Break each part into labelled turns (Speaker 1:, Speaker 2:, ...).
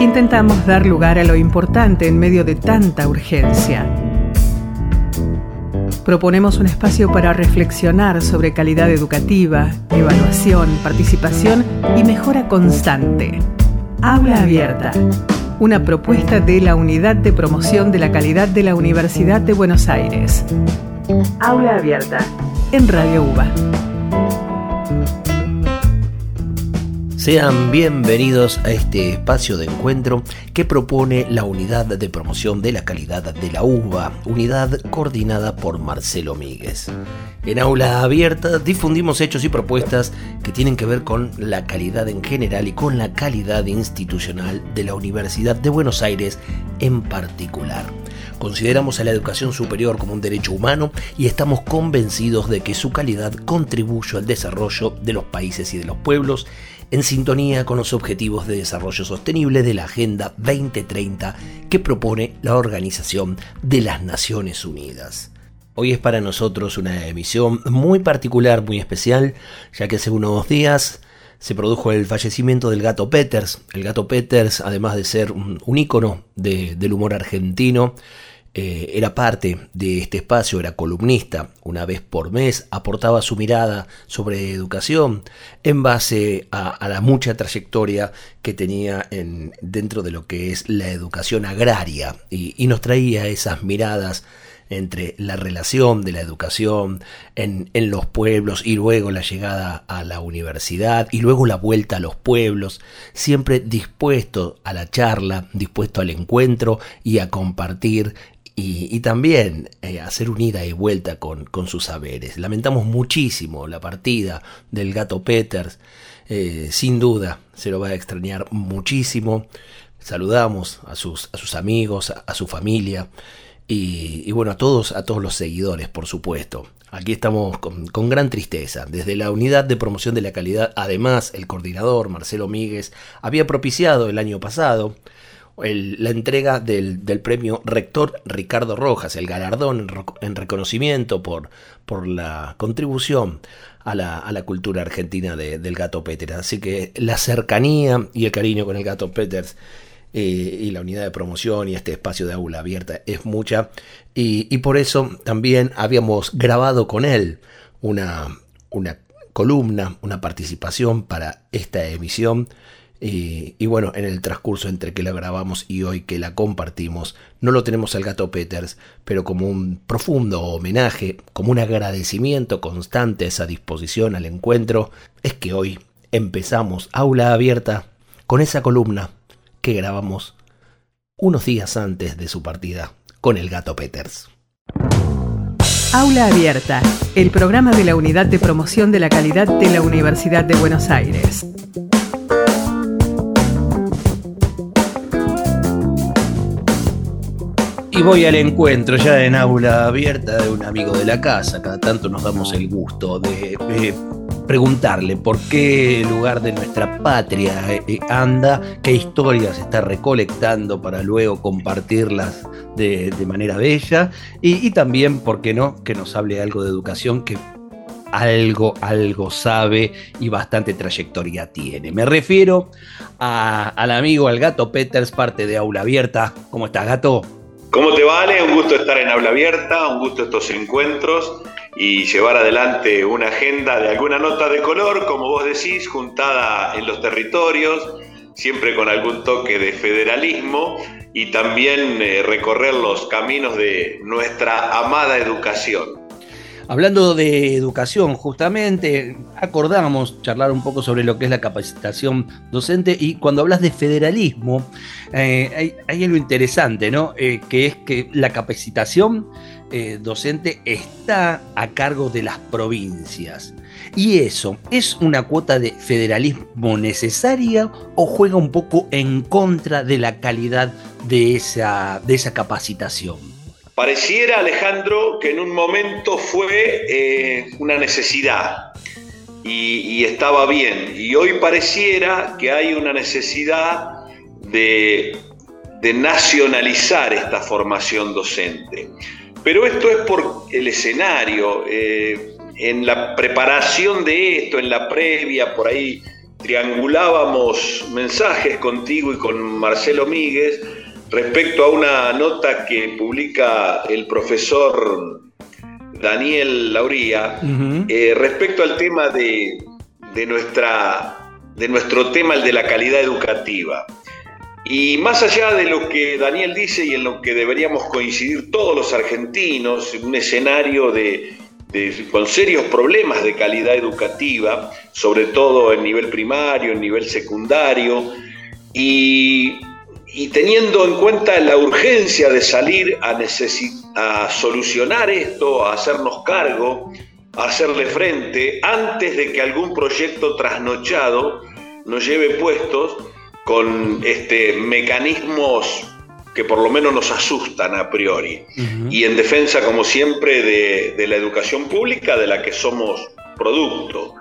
Speaker 1: intentamos dar lugar a lo importante en medio de tanta urgencia. Proponemos un espacio para reflexionar sobre calidad educativa, evaluación, participación y mejora constante. Aula Abierta, una propuesta de la Unidad de Promoción de la Calidad de la Universidad de Buenos Aires. Aula Abierta, en Radio UBA.
Speaker 2: Sean bienvenidos a este espacio de encuentro que propone la Unidad de Promoción de la Calidad de la UBA, unidad coordinada por Marcelo Míguez. En aula abierta difundimos hechos y propuestas que tienen que ver con la calidad en general y con la calidad institucional de la Universidad de Buenos Aires en particular. Consideramos a la educación superior como un derecho humano y estamos convencidos de que su calidad contribuye al desarrollo de los países y de los pueblos en sintonía con los objetivos de desarrollo sostenible de la Agenda 2030 que propone la Organización de las Naciones Unidas. Hoy es para nosotros una emisión muy particular, muy especial, ya que hace unos días se produjo el fallecimiento del gato Peters. El gato Peters, además de ser un, ícono del humor argentino, eh, era parte de este espacio, era columnista, una vez por mes aportaba su mirada sobre educación en base a, la mucha trayectoria que tenía en, dentro de lo que es la educación agraria. Y, nos traía esas miradas entre la relación de la educación en, en, los pueblos y luego la llegada a la universidad y luego la vuelta a los pueblos, siempre dispuesto a la charla, dispuesto al encuentro y a compartir y, también eh, hacer un ida y vuelta con, sus saberes. Lamentamos muchísimo la partida del gato Peters, eh, sin duda se lo va a extrañar muchísimo. Saludamos a sus, a sus amigos, a, su familia y, bueno, a todos, a todos los seguidores, por supuesto. Aquí estamos con, con, gran tristeza. Desde la unidad de promoción de la calidad, además, el coordinador Marcelo Míguez había propiciado el año pasado la entrega del, premio Rector Ricardo Rojas, el galardón en, reconocimiento por, por la contribución a la, a la cultura argentina del gato Peters. Así que la cercanía y el cariño con el gato Peters eh, y la unidad de promoción y este espacio de aula abierta es mucha. Y, por eso también habíamos grabado con él una columna, una participación para esta emisión y, bueno, en el transcurso entre que la grabamos y hoy que la compartimos, no lo tenemos al gato Peters, pero como un profundo homenaje, como un agradecimiento constante a esa disposición al encuentro, es que hoy empezamos aula abierta con esa columna que grabamos unos días antes de su partida con el gato Peters.
Speaker 1: Aula Abierta, el programa de la Unidad de Promoción de la Calidad de la Universidad de Buenos Aires.
Speaker 2: Y voy al encuentro ya en aula abierta de un amigo de la casa. Cada tanto nos damos el gusto de preguntarle por qué lugar de nuestra patria eh, anda, qué historias está recolectando para luego compartirlas de, manera bella y, también, ¿por qué no?, que nos hable algo de educación que algo, algo sabe y bastante trayectoria tiene. Me refiero al amigo, al gato Peters, parte de Aula Abierta. ¿Cómo estás, gato?
Speaker 3: ¿Cómo te vale? Un gusto estar en aula abierta, un gusto estos encuentros y llevar adelante una agenda de alguna nota de color, como vos decís, juntada en los territorios, siempre con algún toque de federalismo y también eh, recorrer los caminos de nuestra amada educación.
Speaker 2: Hablando de educación, justamente, acordamos charlar un poco sobre lo que es la capacitación docente y cuando hablas de federalismo, eh, hay, algo interesante, ¿no? Eh, que es que la capacitación eh, docente está a cargo de las provincias. ¿Y eso es una cuota de federalismo necesaria o juega un poco en contra de la calidad de esa, de esa capacitación?
Speaker 3: Pareciera, Alejandro, que en un momento fue eh, una necesidad y, estaba bien. Y hoy pareciera que hay una necesidad de, nacionalizar esta formación docente. Pero esto es por el escenario. Eh, en la preparación de esto, en la previa, por ahí triangulábamos mensajes contigo y con Marcelo Míguez respecto a una nota que publica el profesor Daniel Lauría eh, respecto al tema de, nuestra, de nuestro tema, el de la calidad educativa. Y más allá de lo que Daniel dice y en lo que deberíamos coincidir todos los argentinos, un escenario de, con serios problemas de calidad educativa, sobre todo en nivel primario, en nivel secundario, y, teniendo en cuenta la urgencia de salir a, a solucionar esto, a hacernos cargo, a hacerle frente, antes de que algún proyecto trasnochado nos lleve puestos con este, mecanismos que por lo menos nos asustan a priori. Y en defensa, como siempre, de, la educación pública de la que somos producto.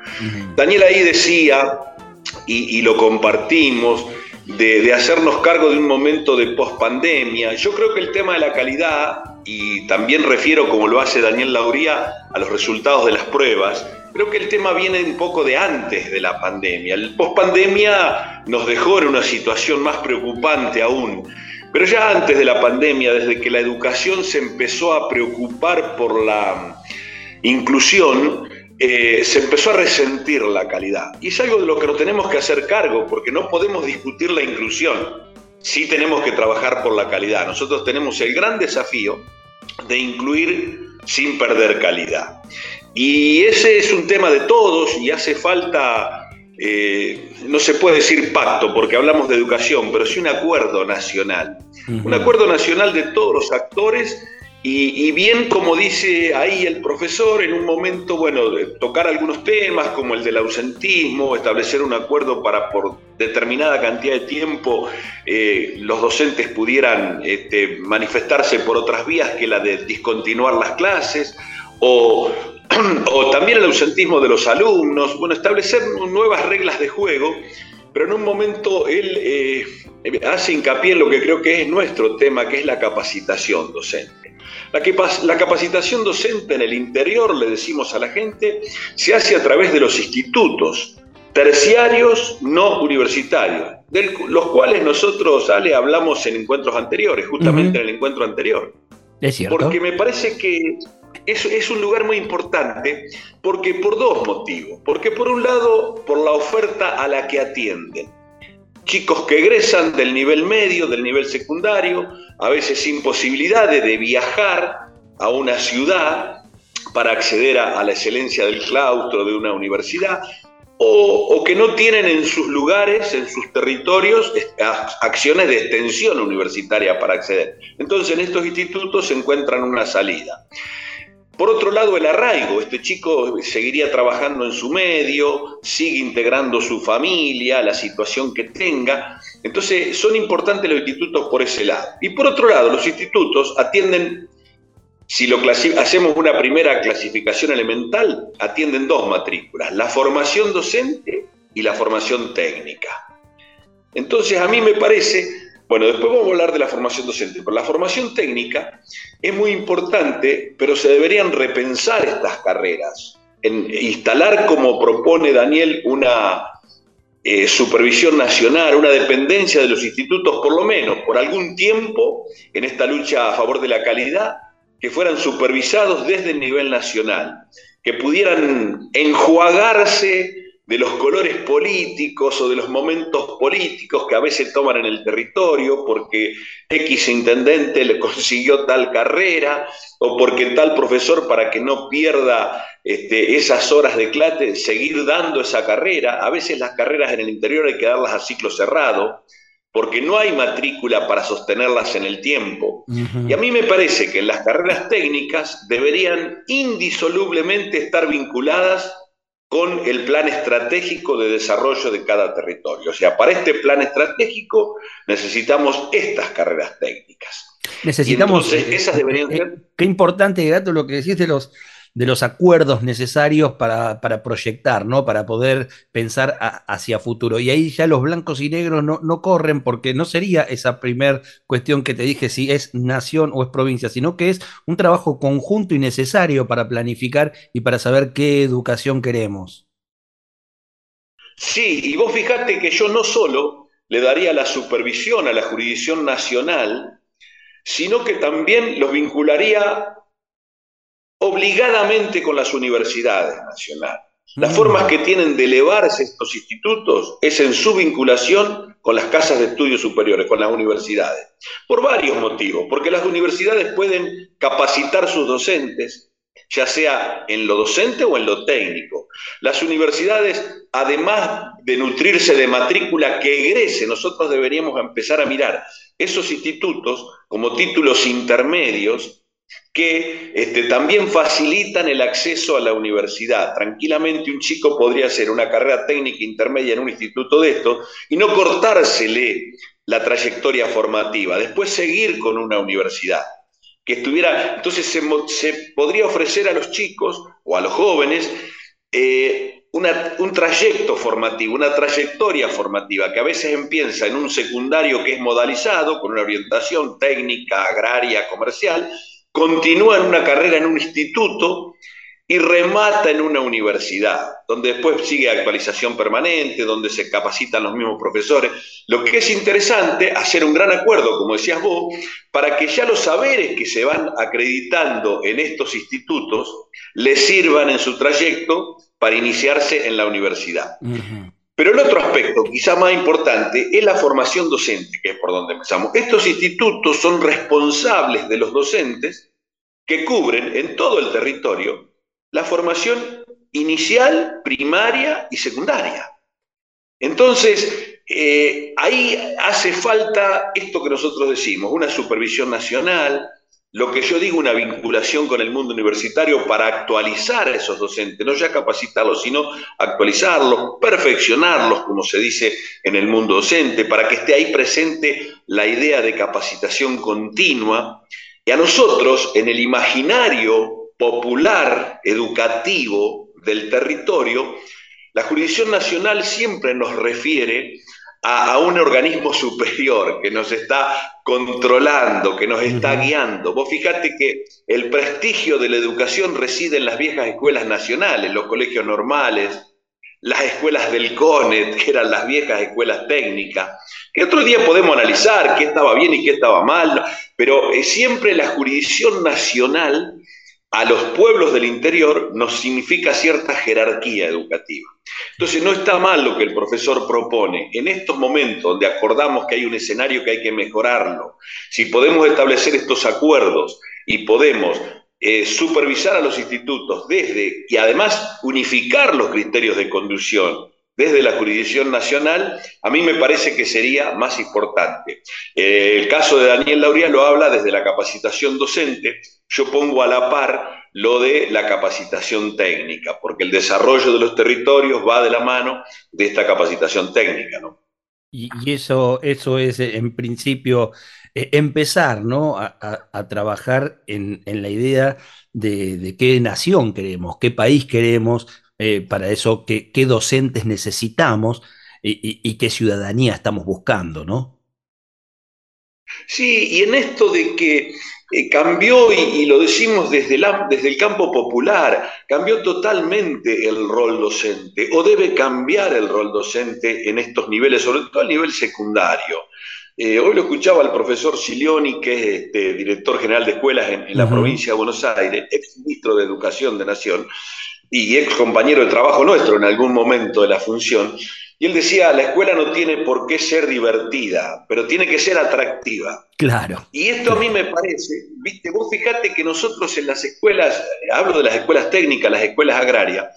Speaker 3: Daniel ahí decía, y, lo compartimos, de, hacernos cargo de un momento de pospandemia. Yo creo que el tema de la calidad, y también refiero, como lo hace Daniel Lauría, a los resultados de las pruebas, Creo que el tema viene un poco de antes de la pandemia. El pospandemia nos dejó en una situación más preocupante aún. Pero ya antes de la pandemia, desde que la educación se empezó a preocupar por la inclusión, eh, se empezó a resentir la calidad. Y es algo de lo que nos tenemos que hacer cargo, porque no podemos discutir la inclusión. Sí tenemos que trabajar por la calidad. Nosotros tenemos el gran desafío de incluir sin perder calidad. Y ese es un tema de todos y hace falta, eh, no se puede decir pacto porque hablamos de educación, pero sí un acuerdo nacional. Un acuerdo nacional de todos los actores y, bien como dice ahí el profesor, en un momento, bueno, de tocar algunos temas como el del ausentismo, establecer un acuerdo para por determinada cantidad de tiempo eh, los docentes pudieran este, manifestarse por otras vías que la de discontinuar las clases, o, o también el ausentismo de los alumnos, bueno, establecer nuevas reglas de juego, pero en un momento él eh, hace hincapié en lo que creo que es nuestro tema, que es la capacitación docente. La, la capacitación docente en el interior, le decimos a la gente, se hace a través de los institutos terciarios no universitarios, de los cuales nosotros, Ale, hablamos en encuentros anteriores, justamente en el encuentro anterior.
Speaker 4: Es cierto.
Speaker 3: Porque me parece que es, es, un lugar muy importante porque por dos motivos. Porque por un lado, por la oferta a la que atienden. Chicos que egresan del nivel medio, del nivel secundario, a veces sin posibilidades de viajar a una ciudad para acceder a, la excelencia del claustro de una universidad, o, o, que no tienen en sus lugares, en sus territorios, acciones de extensión universitaria para acceder. Entonces en estos institutos se encuentran una salida. Por otro lado, el arraigo. Este chico seguiría trabajando en su medio, sigue integrando su familia, la situación que tenga. Entonces, son importantes los institutos por ese lado. Y por otro lado, los institutos atienden, si lo hacemos una primera clasificación elemental, atienden dos matrículas, la formación docente y la formación técnica. Entonces, a mí me parece bueno, después vamos a hablar de la formación docente, pero la formación técnica es muy importante, pero se deberían repensar estas carreras, en instalar, como propone Daniel, una eh, supervisión nacional, una dependencia de los institutos, por lo menos por algún tiempo, en esta lucha a favor de la calidad, que fueran supervisados desde el nivel nacional, que pudieran enjuagarse de los colores políticos o de los momentos políticos que a veces toman en el territorio, porque X intendente le consiguió tal carrera, o porque tal profesor, para que no pierda este, esas horas de clase, seguir dando esa carrera. A veces las carreras en el interior hay que darlas a ciclo cerrado, porque no hay matrícula para sostenerlas en el tiempo. Y a mí me parece que las carreras técnicas deberían indisolublemente estar vinculadas con el plan estratégico de desarrollo de cada territorio. O sea, para este plan estratégico necesitamos estas carreras técnicas.
Speaker 4: Necesitamos, esas deberían eh, ser... Qué importante, Gato, lo que decís de los de los acuerdos necesarios para, proyectar, ¿no? Para poder pensar hacia futuro. Y ahí ya los blancos y negros no, no corren porque no sería esa primer cuestión que te dije si es nación o es provincia, sino que es un trabajo conjunto y necesario para planificar y para saber qué educación queremos.
Speaker 3: Sí, y vos fijate que yo no solo le daría la supervisión a la jurisdicción nacional, sino que también los vincularía obligadamente con las universidades nacionales. Las mm. formas que tienen de elevarse estos institutos es en su vinculación con las casas de estudios superiores, con las universidades, por varios motivos, porque las universidades pueden capacitar sus docentes, ya sea en lo docente o en lo técnico. Las universidades, además de nutrirse de matrícula que egrese, nosotros deberíamos empezar a mirar esos institutos como títulos intermedios que este, también facilitan el acceso a la universidad. Tranquilamente un chico podría hacer una carrera técnica intermedia en un instituto de esto y no cortársele la trayectoria formativa, después seguir con una universidad. Que estuviera, entonces se, podría ofrecer a los chicos o a los jóvenes eh, un trayecto formativo, una trayectoria formativa, que a veces empieza en un secundario que es modalizado, con una orientación técnica, agraria, comercial, continúa en una carrera en un instituto y remata en una universidad, donde después sigue actualización permanente, donde se capacitan los mismos profesores. Lo que es interesante, hacer un gran acuerdo, como decías vos, para que ya los saberes que se van acreditando en estos institutos les sirvan en su trayecto para iniciarse en la universidad. Pero el otro aspecto, quizá más importante, es la formación docente, que es por donde empezamos. Estos institutos son responsables de los docentes que cubren en todo el territorio la formación inicial, primaria y secundaria. Entonces, eh, ahí hace falta esto que nosotros decimos, una supervisión nacional, lo que yo digo, una vinculación con el mundo universitario para actualizar a esos docentes, no ya capacitarlos, sino actualizarlos, perfeccionarlos, como se dice en el mundo docente, para que esté ahí presente la idea de capacitación continua. Y a nosotros, en el imaginario popular, educativo del territorio, la jurisdicción nacional siempre nos refiere a, un organismo superior que nos está controlando, que nos está guiando. Vos fíjate que el prestigio de la educación reside en las viejas escuelas nacionales, los colegios normales, las escuelas del CONET, que eran las viejas escuelas técnicas, que otro día podemos analizar qué estaba bien y qué estaba mal, pero eh, siempre la jurisdicción nacional a los pueblos del interior nos significa cierta jerarquía educativa. Entonces no está mal lo que el profesor propone. En estos momentos donde acordamos que hay un escenario que hay que mejorarlo, si podemos establecer estos acuerdos y podemos eh, supervisar a los institutos desde y además unificar los criterios de conducción desde la jurisdicción nacional, a mí me parece que sería más importante. Eh, el caso de Daniel Lauría lo habla desde la capacitación docente, yo pongo a la par lo de la capacitación técnica, porque el desarrollo de los territorios va de la mano de esta capacitación técnica, ¿no?
Speaker 4: Y, eso, eso es, en principio, eh, empezar, ¿no? A, trabajar en, la idea de, qué nación queremos, qué país queremos, eh, para eso qué, docentes necesitamos y, qué ciudadanía estamos buscando, ¿no?
Speaker 3: Sí, y en esto de que eh, cambió, y, lo decimos desde, desde el campo popular, cambió totalmente el rol docente, o debe cambiar el rol docente en estos niveles, sobre todo a nivel secundario. Eh, hoy lo escuchaba el profesor Silioni, que es este, director general de escuelas en, la provincia de Buenos Aires, ex ministro de Educación de Nación, y ex compañero de trabajo nuestro en algún momento de la función, y él decía, la escuela no tiene por qué ser divertida, pero tiene que ser atractiva.
Speaker 4: Claro.
Speaker 3: Y esto a mí me parece, viste, vos fíjate que nosotros en las escuelas, hablo de las escuelas técnicas, las escuelas agrarias,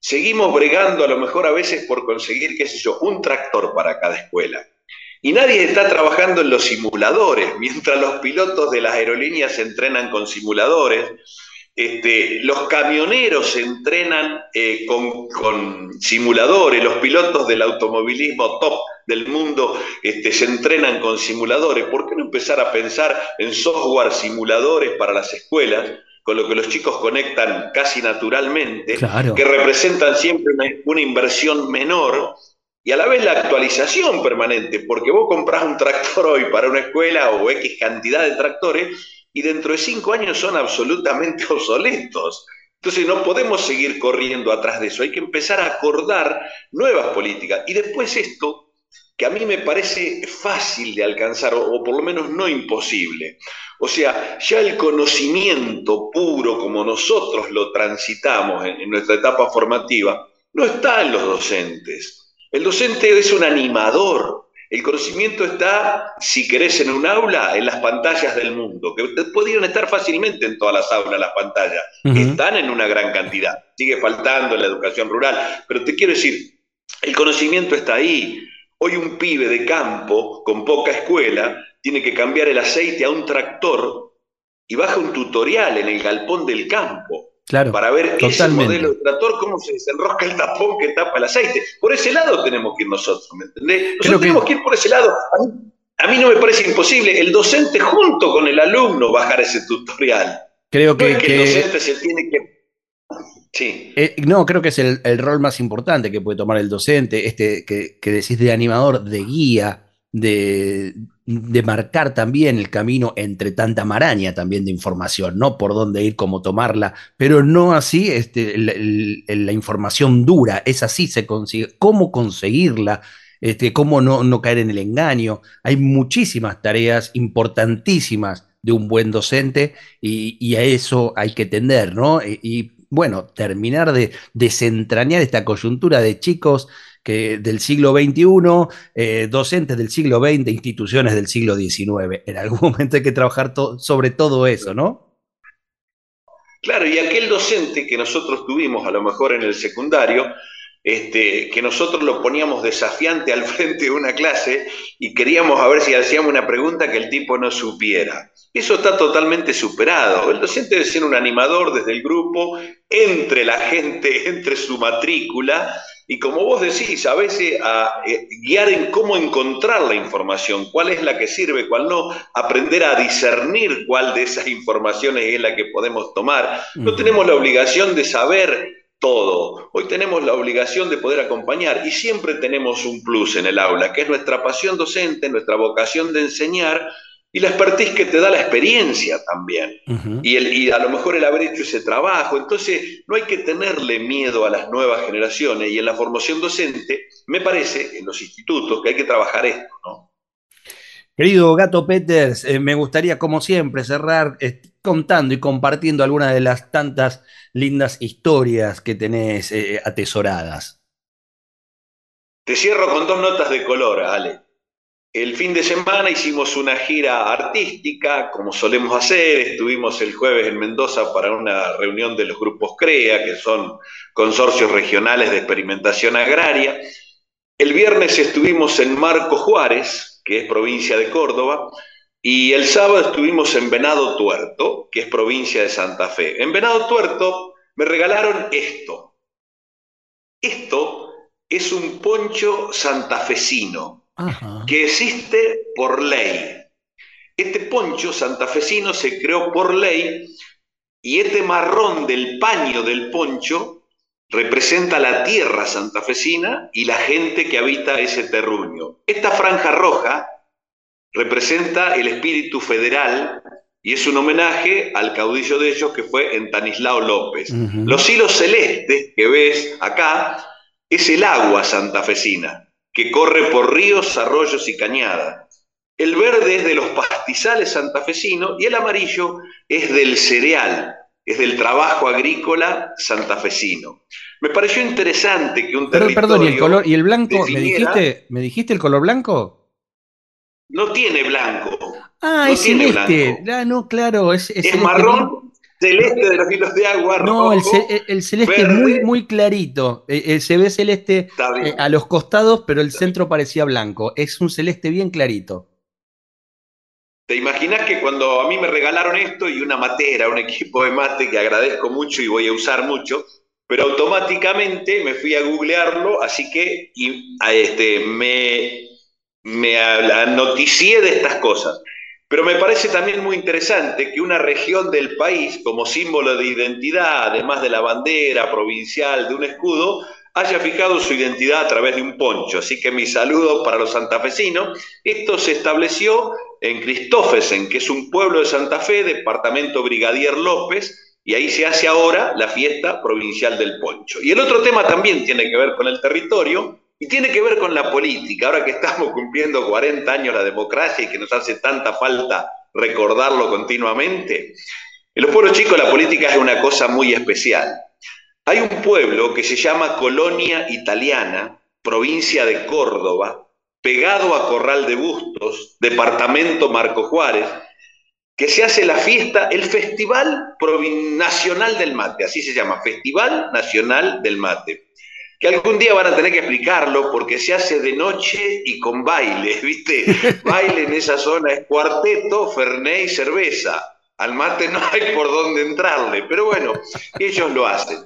Speaker 3: seguimos bregando a lo mejor a veces por conseguir, qué sé yo, un tractor para cada escuela. Y nadie está trabajando en los simuladores, mientras los pilotos de las aerolíneas se entrenan con simuladores, este, los camioneros se entrenan eh, con, simuladores, los pilotos del automovilismo top del mundo este, se entrenan con simuladores. ¿Por qué no empezar a pensar en software simuladores para las escuelas? con lo que los chicos conectan casi naturalmente, que representan siempre una, inversión menor y a la vez la actualización permanente, porque vos compras un tractor hoy para una escuela o X cantidad de tractores y dentro de cinco años son absolutamente obsoletos. Entonces no podemos seguir corriendo atrás de eso, hay que empezar a acordar nuevas políticas. Y después esto, que a mí me parece fácil de alcanzar, o, por lo menos no imposible. O sea, ya el conocimiento puro como nosotros lo transitamos en nuestra etapa formativa, no está en los docentes. El docente es un animador, el conocimiento está, si querés, en un aula, en las pantallas del mundo, que podrían estar fácilmente en todas las aulas las pantallas. Están en una gran cantidad. Sigue faltando en la educación rural. Pero te quiero decir, el conocimiento está ahí. Hoy un pibe de campo con poca escuela tiene que cambiar el aceite a un tractor y baja un tutorial en el galpón del campo.
Speaker 4: Claro,
Speaker 3: para ver ese modelo de tractor, cómo se desenrosca el tapón que tapa el aceite. Por ese lado tenemos que ir nosotros, ¿me entendés? Nosotros tenemos que... ir por ese lado. A mí, no me parece imposible el docente junto con el alumno bajar ese tutorial.
Speaker 4: Creo que,
Speaker 3: el docente se tiene que Sí.
Speaker 4: Eh, no, creo que es el, rol más importante que puede tomar el docente, este que, que, decís de animador, de guía, de, de marcar también el camino entre tanta maraña también de información, ¿no? Por dónde ir, cómo tomarla, pero no así este, la, información dura, es así se consigue, cómo conseguirla, este, cómo no, no caer en el engaño. Hay muchísimas tareas importantísimas de un buen docente y, a eso hay que tender, ¿no? y bueno, terminar de desentrañar esta coyuntura de chicos que del siglo XXI, eh, docentes del siglo XX, instituciones del siglo XIX. En algún momento hay que trabajar sobre todo eso, ¿no?
Speaker 3: Claro, y aquel docente que nosotros tuvimos a lo mejor en el secundario, este, que nosotros lo poníamos desafiante al frente de una clase y queríamos a ver si hacíamos una pregunta que el tipo no supiera. Eso está totalmente superado. El docente debe ser un animador desde el grupo, entre la gente, entre su matrícula, y como vos decís, a veces a eh, guiar en cómo encontrar la información, cuál es la que sirve, cuál no, aprender a discernir cuál de esas informaciones es la que podemos tomar. No tenemos la obligación de saber todo. Hoy tenemos la obligación de poder acompañar y siempre tenemos un plus en el aula, que es nuestra pasión docente, nuestra vocación de enseñar y la expertise que te da la experiencia también. y, el, y a lo mejor el haber hecho ese trabajo. Entonces, no hay que tenerle miedo a las nuevas generaciones. Y en la formación docente, me parece, en los institutos, que hay que trabajar esto, ¿no?
Speaker 4: Querido Gato Peters, eh, me gustaría, como siempre, cerrar eh, contando y compartiendo algunas de las tantas lindas historias que tenés eh, atesoradas.
Speaker 3: Te cierro con dos notas de color, Ale. El fin de semana hicimos una gira artística, como solemos hacer, estuvimos el jueves en Mendoza para una reunión de los grupos CREA, que son consorcios regionales de experimentación agraria. El viernes estuvimos en Marco Juárez, que es provincia de Córdoba, y el sábado estuvimos en Venado Tuerto, que es provincia de Santa Fe. En Venado Tuerto me regalaron esto. Esto es un poncho santafesino que existe por ley. Este poncho santafesino se creó por ley y este marrón del paño del poncho representa la tierra santafesina y la gente que habita ese terruño. Esta franja roja representa el espíritu federal y es un homenaje al caudillo de ellos que fue Entanislao López. Los hilos celestes que ves acá es el agua santafesina que corre por ríos, arroyos y cañadas. El verde es de los pastizales santafesinos y el amarillo es del cereal, es del trabajo agrícola santafesino. Me pareció interesante que un
Speaker 4: territorio... perdón, ¿y el, color, ¿y el blanco? ¿me, dijiste, ¿Me dijiste el color blanco?
Speaker 3: No tiene blanco.
Speaker 4: Ah, es celeste. Ah, no, claro, es,
Speaker 3: es, marrón celeste de los hilos de agua.
Speaker 4: No, el, celeste es muy, muy clarito. Eh, eh, se ve celeste eh, a los costados, pero el centro parecía blanco. Es un celeste bien clarito.
Speaker 3: ¿Te imaginas que cuando a mí me regalaron esto y una matera, un equipo de mate que agradezco mucho y voy a usar mucho, pero automáticamente me fui a googlearlo, así que este, me, me noticié de estas cosas. Pero me parece también muy interesante que una región del país, como símbolo de identidad, además de la bandera provincial, de un escudo, haya fijado su identidad a través de un poncho. Así que mi saludo para los santafesinos. Esto se estableció en Cristófesen, que es un pueblo de Santa Fe, departamento Brigadier López, Y ahí se hace ahora la fiesta provincial del poncho. Y el otro tema también tiene que ver con el territorio y tiene que ver con la política. Ahora que estamos cumpliendo 40 años la democracia y que nos hace tanta falta recordarlo continuamente, en los pueblos chicos la política es una cosa muy especial. Hay un pueblo que se llama Colonia Italiana, provincia de Córdoba, pegado a Corral de Bustos, departamento Marco Juárez, que se hace la fiesta, el Festival Nacional del Mate, así se llama, Festival Nacional del Mate. Que algún día van a tener que explicarlo porque se hace de noche y con baile, ¿viste? Baile en esa zona es cuarteto, ferné y cerveza. Al mate no hay por dónde entrarle, pero bueno, ellos lo hacen.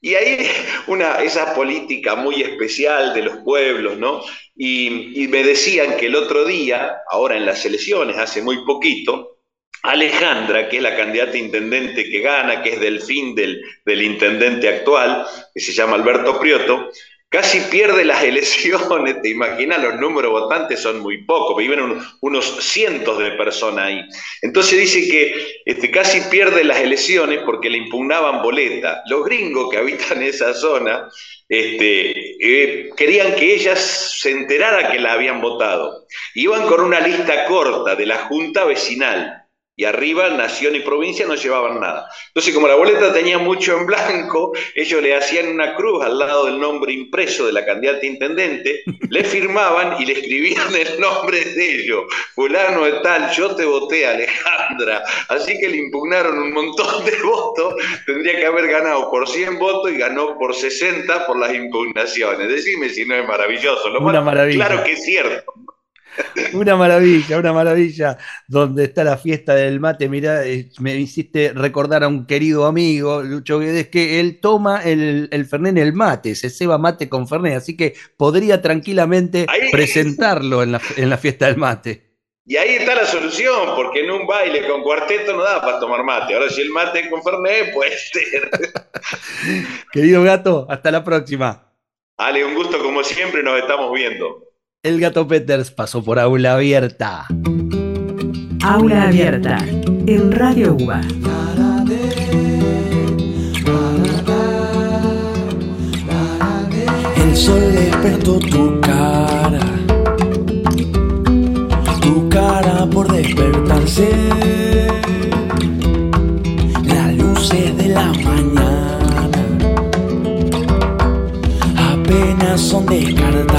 Speaker 3: Y ahí una, esa política muy especial de los pueblos, ¿no? Y, y me decían que el otro día, ahora en las elecciones, hace muy poquito, Alejandra, que es la candidata intendente que gana, que es del fin del, intendente actual, que se llama Alberto Prioto, casi pierde las elecciones, te imaginas, los números votantes son muy pocos, viven unos cientos de personas ahí. Entonces dice que este, casi pierde las elecciones porque le impugnaban boleta. Los gringos que habitan esa zona este, eh, querían que ellas se enterara que la habían votado. Iban con una lista corta de la Junta Vecinal y arriba nación y provincia no llevaban nada. Entonces, como la boleta tenía mucho en blanco, ellos le hacían una cruz al lado del nombre impreso de la candidata intendente, le firmaban y le escribían el nombre de ellos. Fulano de tal, yo te voté, Alejandra. Así que le impugnaron un montón de votos. Tendría que haber ganado por 100 votos y ganó por 60 por las impugnaciones. Decime si no es maravilloso. Lo
Speaker 4: una maravilla.
Speaker 3: Claro que es cierto.
Speaker 4: Una maravilla, una maravilla, donde está la fiesta del mate. Mirá, eh, me hiciste recordar a un querido amigo, Lucho Guedes, que él toma el, el Fernet en el mate, se ceba mate con Fernet, así que podría tranquilamente presentarlo en la, en la fiesta del mate.
Speaker 3: Y ahí está la solución, porque en un baile con cuarteto no da para tomar mate. Ahora, si el mate con Fernet, puede ser.
Speaker 4: Querido gato, hasta la próxima.
Speaker 3: Ale, un gusto como siempre, nos estamos viendo.
Speaker 4: El gato Peters pasó por aula abierta.
Speaker 1: Aula abierta en Radio UBA.
Speaker 5: El sol despertó tu cara, tu cara por despertarse. Las luces de la mañana apenas son descartables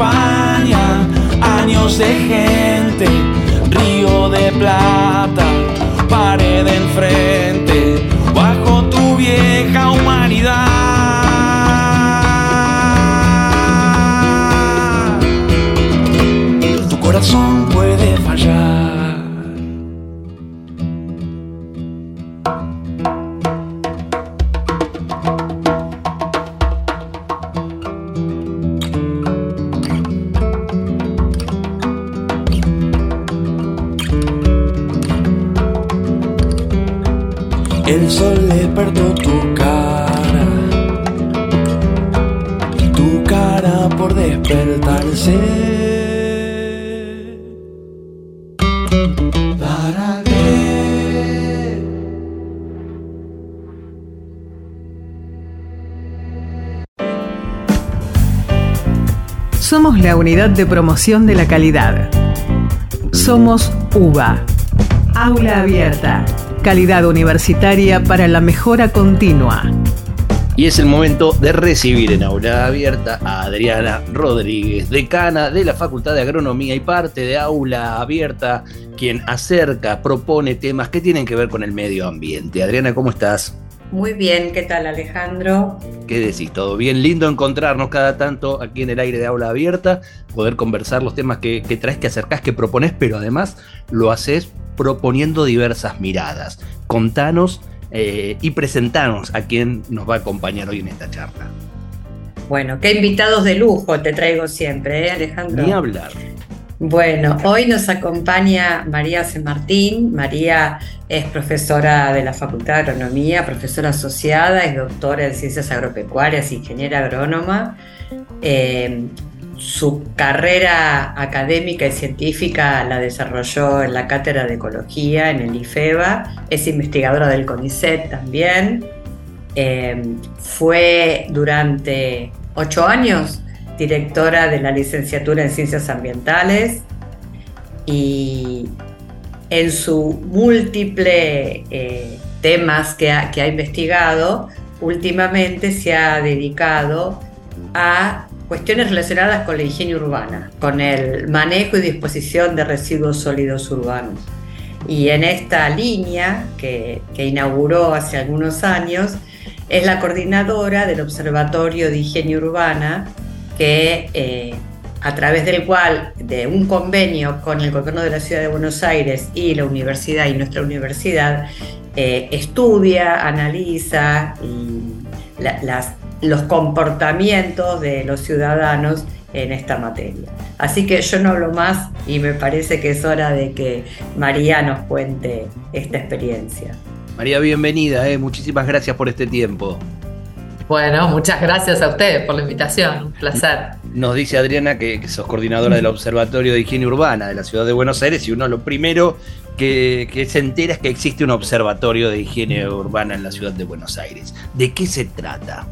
Speaker 5: años de gente, río de plata, pared enfrente, bajo tu vieja humanidad. Tu corazón
Speaker 1: unidad de promoción de la calidad. Somos UBA. Aula Abierta calidad universitaria para la mejora continua.
Speaker 4: Y es el momento de recibir en aula abierta a Adriana Rodríguez, decana de la Facultad de Agronomía y parte de aula abierta, quien acerca, propone temas que tienen que ver con el medio ambiente. Adriana, ¿cómo estás?
Speaker 6: Muy bien, ¿qué tal Alejandro?
Speaker 4: ¿Qué decís? ¿Todo bien? Lindo encontrarnos cada tanto aquí en el aire de aula abierta, poder conversar los temas que, que traes, que acercás, que propones, pero además lo haces proponiendo diversas miradas. Contanos eh, y presentanos a quien nos va a acompañar hoy en esta charla.
Speaker 6: Bueno, qué invitados de lujo te traigo siempre, ¿eh, Alejandro?
Speaker 4: Ni hablar.
Speaker 6: Bueno, hoy nos acompaña María C. Martín. María es profesora de la Facultad de Agronomía, profesora asociada, es doctora en Ciencias Agropecuarias, ingeniera agrónoma. Eh, su carrera académica y científica la desarrolló en la Cátedra de Ecología en el IFEBA, es investigadora del CONICET también. Eh, fue durante ocho años directora de la licenciatura en Ciencias Ambientales y en sus múltiples eh, temas que ha, que ha investigado, últimamente se ha dedicado a cuestiones relacionadas con la higiene urbana, con el manejo y disposición de residuos sólidos urbanos. Y en esta línea que, que, inauguró hace algunos años, es la coordinadora del Observatorio de Higiene Urbana que eh, a través del cual, de un convenio con el gobierno de la ciudad de Buenos Aires y la universidad y nuestra universidad, eh, estudia, analiza los comportamientos de los ciudadanos en esta materia. Así que yo no hablo más y me parece que es hora de que María nos cuente esta experiencia.
Speaker 4: María, bienvenida, eh. muchísimas gracias por este tiempo.
Speaker 7: Bueno, muchas gracias a ustedes por la invitación, un placer.
Speaker 4: Nos dice Adriana que, sos coordinadora del Observatorio de Higiene Urbana de la Ciudad de Buenos Aires y uno lo primero que, se entera es que existe un observatorio de higiene urbana en la Ciudad de Buenos Aires. ¿De qué se trata?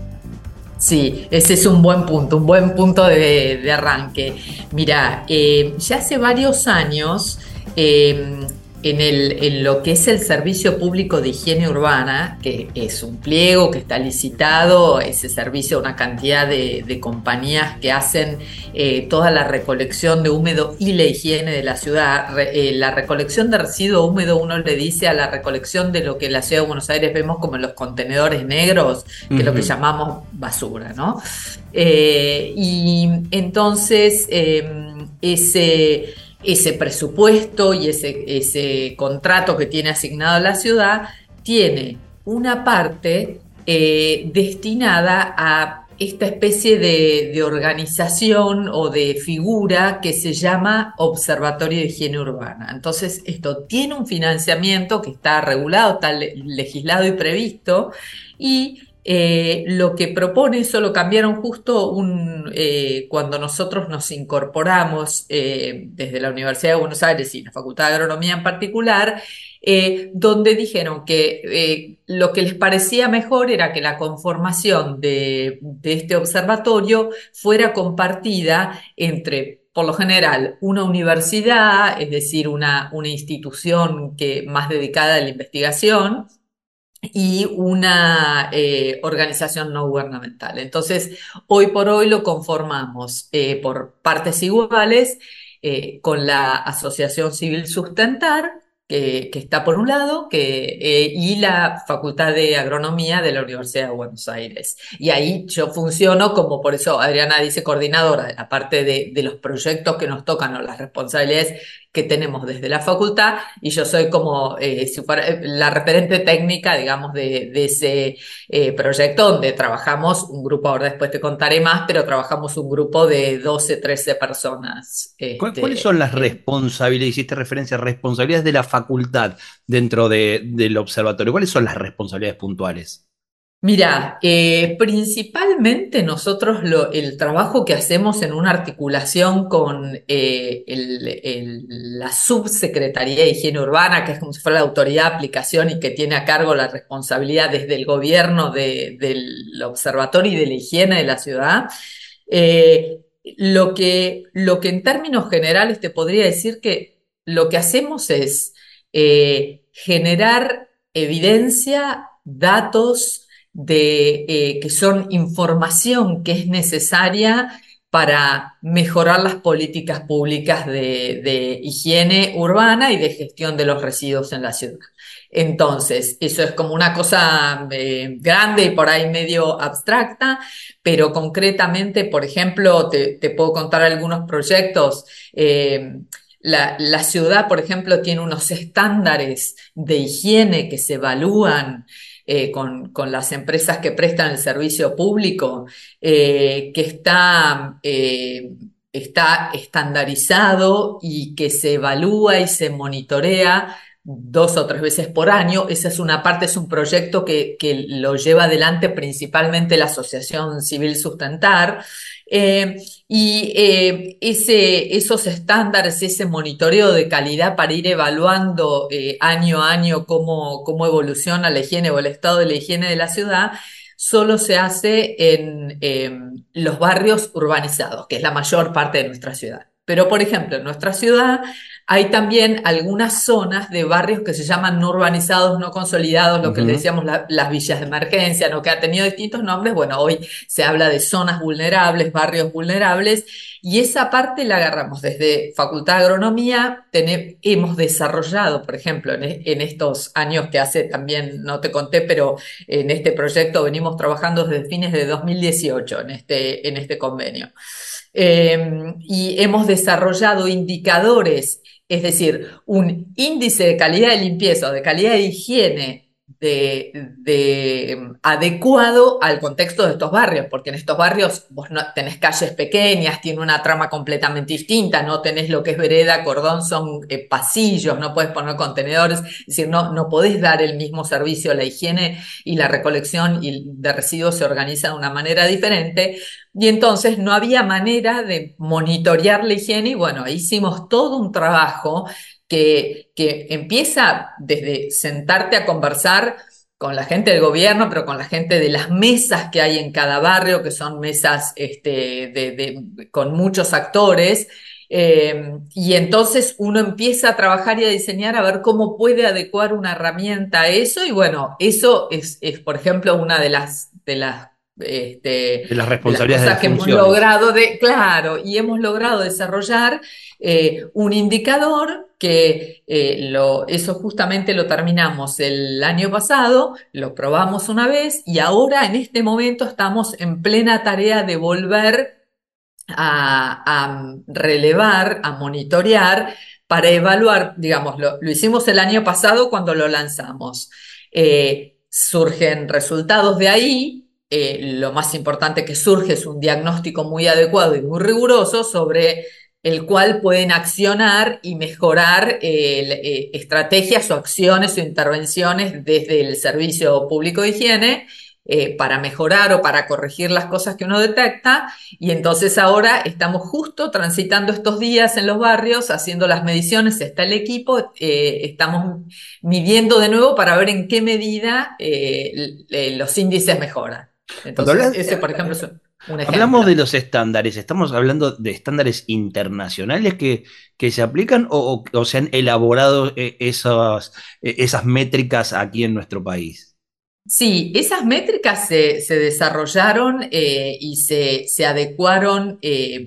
Speaker 7: Sí, ese es un buen punto, un buen punto de, arranque. Mira, eh, ya hace varios años eh, en, lo que es el servicio público de higiene urbana, que es un pliego que está licitado, ese servicio, una cantidad de, compañías que hacen eh, toda la recolección de húmedo y la higiene de la ciudad. Eh, la recolección de residuo húmedo uno le dice a la recolección de lo que en la ciudad de Buenos Aires vemos como los contenedores negros, que es lo que llamamos basura, ¿no? Eh, y entonces ese ese presupuesto y ese, ese contrato que tiene asignado la ciudad tiene una parte eh, destinada a esta especie de, organización o de figura que se llama Observatorio de Higiene Urbana. Entonces, esto tiene un financiamiento que está regulado, está legislado y previsto, y eh, lo que propone, eso lo cambiaron justo eh, cuando nosotros nos incorporamos eh, desde la Universidad de Buenos Aires y la Facultad de Agronomía en particular, donde dijeron que lo que les parecía mejor era que la conformación de, este observatorio fuera compartida entre por lo general, una universidad, es decir, una, una institución que, más dedicada a la investigación, y una eh, organización no gubernamental. Entonces, hoy por hoy lo conformamos eh, por partes iguales eh, con la Asociación Civil Sustentar, que, está por un lado, que, y la Facultad de Agronomía de la Universidad de Buenos Aires. Y ahí yo funciono como, por eso Adriana dice, coordinadora de la parte de, los proyectos que nos tocan o las responsabilidades que tenemos desde la facultad, y yo soy como eh, eh, la referente técnica, digamos, de, ese proyecto donde trabajamos un grupo, ahora después te contaré más, pero trabajamos un grupo de 12, 13 personas.
Speaker 4: ¿Cuáles este, son las responsabilidades? Hiciste referencia a responsabilidades de la facultad facultad dentro del observatorio? ¿Cuáles son las responsabilidades puntuales?
Speaker 7: Mira, eh, principalmente nosotros el trabajo que hacemos en una articulación con eh, la subsecretaría de higiene urbana, que es como si fuera la autoridad de aplicación y que tiene a cargo la responsabilidad desde el gobierno del observatorio y de la higiene de la ciudad, eh, lo, que, lo que en términos generales te podría decir que lo que hacemos es generar evidencia, datos de, eh, que son información que es necesaria para mejorar las políticas públicas de, higiene urbana y de gestión de los residuos en la ciudad. Entonces, eso es como una cosa eh, grande y por ahí medio abstracta, pero concretamente, por ejemplo, te, puedo contar algunos proyectos. La, ciudad, por ejemplo, tiene unos estándares de higiene que se evalúan eh, con, las empresas que prestan el servicio público, eh, que está eh, está estandarizado y que se evalúa y se monitorea dos o tres veces por año. Esa es una parte, es un proyecto que, lo lleva adelante principalmente la Asociación Civil Sustentar. Eh, y eh, ese, esos estándares, ese monitoreo de calidad para ir evaluando eh, año a año cómo, cómo evoluciona la higiene o el estado de la higiene de la ciudad, solo se hace en los barrios urbanizados, que es la mayor parte de nuestra ciudad. Pero, por ejemplo, en nuestra ciudad hay también algunas zonas de barrios que se llaman no urbanizados, no consolidados, lo que le decíamos las villas de emergencia, ¿no? que ha tenido distintos nombres. Bueno, hoy se habla de zonas vulnerables, barrios vulnerables, y esa parte la agarramos desde Facultad de Agronomía. hemos desarrollado, por ejemplo, en, en, estos años que hace también, no te conté, pero en este proyecto venimos trabajando desde fines de 2018 en este, en este convenio. Em, y hemos desarrollado indicadores, es decir, un índice de calidad de limpieza o de calidad de higiene de, adecuado al contexto de estos barrios, porque en estos barrios vos no tenés calles pequeñas, tiene una trama completamente distinta, no tenés lo que es vereda, cordón, son eh, pasillos, no puedes poner contenedores, es decir, no, no podés dar el mismo servicio, la higiene y la recolección de residuos se organiza de una manera diferente, y entonces no había manera de monitorear la higiene y bueno, hicimos todo un trabajo que, empieza desde sentarte a conversar con la gente del gobierno, pero con la gente de las mesas que hay en cada barrio, que son mesas este, de, con muchos actores. Eh, y entonces uno empieza a trabajar y a diseñar a ver cómo puede adecuar una herramienta a eso. Y bueno, eso es, es por ejemplo, una de las, de las este,
Speaker 4: de las responsabilidades
Speaker 7: que hemos logrado de, claro, y hemos logrado desarrollar eh, un indicador que eh, lo, eso justamente lo terminamos el año pasado, lo probamos una vez y ahora en este momento estamos en plena tarea de volver a, relevar, a monitorear para evaluar, digamos, lo, hicimos el año pasado cuando lo lanzamos. Eh, surgen resultados de ahí, lo más importante que surge es un diagnóstico muy adecuado y muy riguroso sobre el cual pueden accionar y mejorar eh, estrategias o acciones o intervenciones desde el servicio público de higiene eh, para mejorar o para corregir las cosas que uno detecta. Y entonces ahora estamos justo transitando estos días en los barrios, haciendo las mediciones, está el equipo, eh, estamos midiendo de nuevo para ver en qué medida los índices mejoran. Entonces, ese, por ejemplo, es
Speaker 4: Hablamos de los estándares, ¿estamos hablando de estándares internacionales que, que se aplican o, se han elaborado eh, esas, eh, esas métricas aquí en nuestro país?
Speaker 7: Sí, esas métricas se, desarrollaron eh, y se, se adecuaron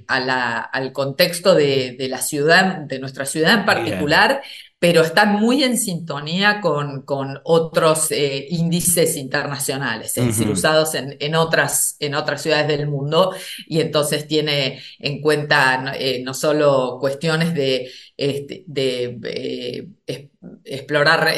Speaker 7: al contexto de, la ciudad, de nuestra ciudad en particular pero están muy en sintonía con, con otros eh, índices internacionales, es decir, usados en, en, otras, en otras ciudades del mundo, y entonces tiene en cuenta eh, no solo cuestiones de, este, de eh, explorar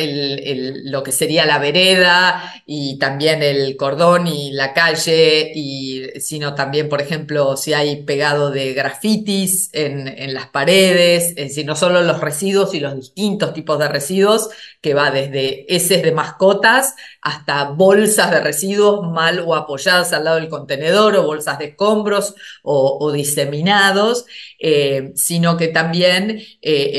Speaker 7: lo que sería la vereda y también el cordón y la calle, y, sino también, por ejemplo, si hay pegado de grafitis en, las paredes, es no solo los residuos y los distintos tipos de residuos, que va desde heces de mascotas hasta bolsas de residuos mal o apoyadas al lado del contenedor o bolsas de escombros o, diseminados, eh, sino que también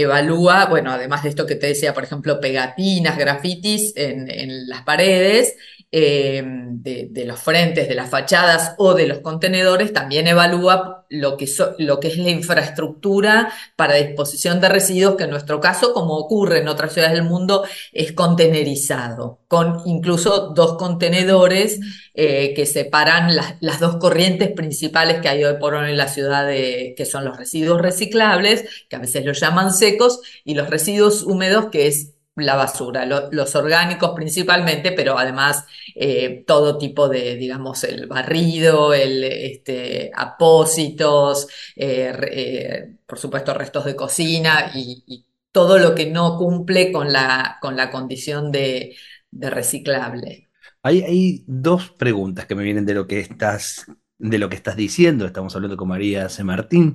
Speaker 7: evalúa, bueno, además de esto que te decía, por ejemplo, pegatinas, grafitis en, en las paredes, Em, de, los frentes, de las fachadas o de los contenedores, también evalúa lo que, es la infraestructura para disposición de residuos, que en nuestro caso, como ocurre en otras ciudades del mundo, es contenerizado, con incluso dos contenedores eh, que separan las, dos corrientes principales que hay hoy por hoy en la ciudad, que son los residuos reciclables, que a veces los llaman secos, y los residuos húmedos, que es la basura, los orgánicos principalmente, pero además eh, todo tipo de, digamos, el barrido, el este, apósitos, eh, eh, por supuesto restos de cocina y, todo lo que no cumple con la, con la condición de, reciclable.
Speaker 4: Hay, hay, dos preguntas que me vienen de lo que estás de lo que estás diciendo. Estamos hablando con María C. Martín,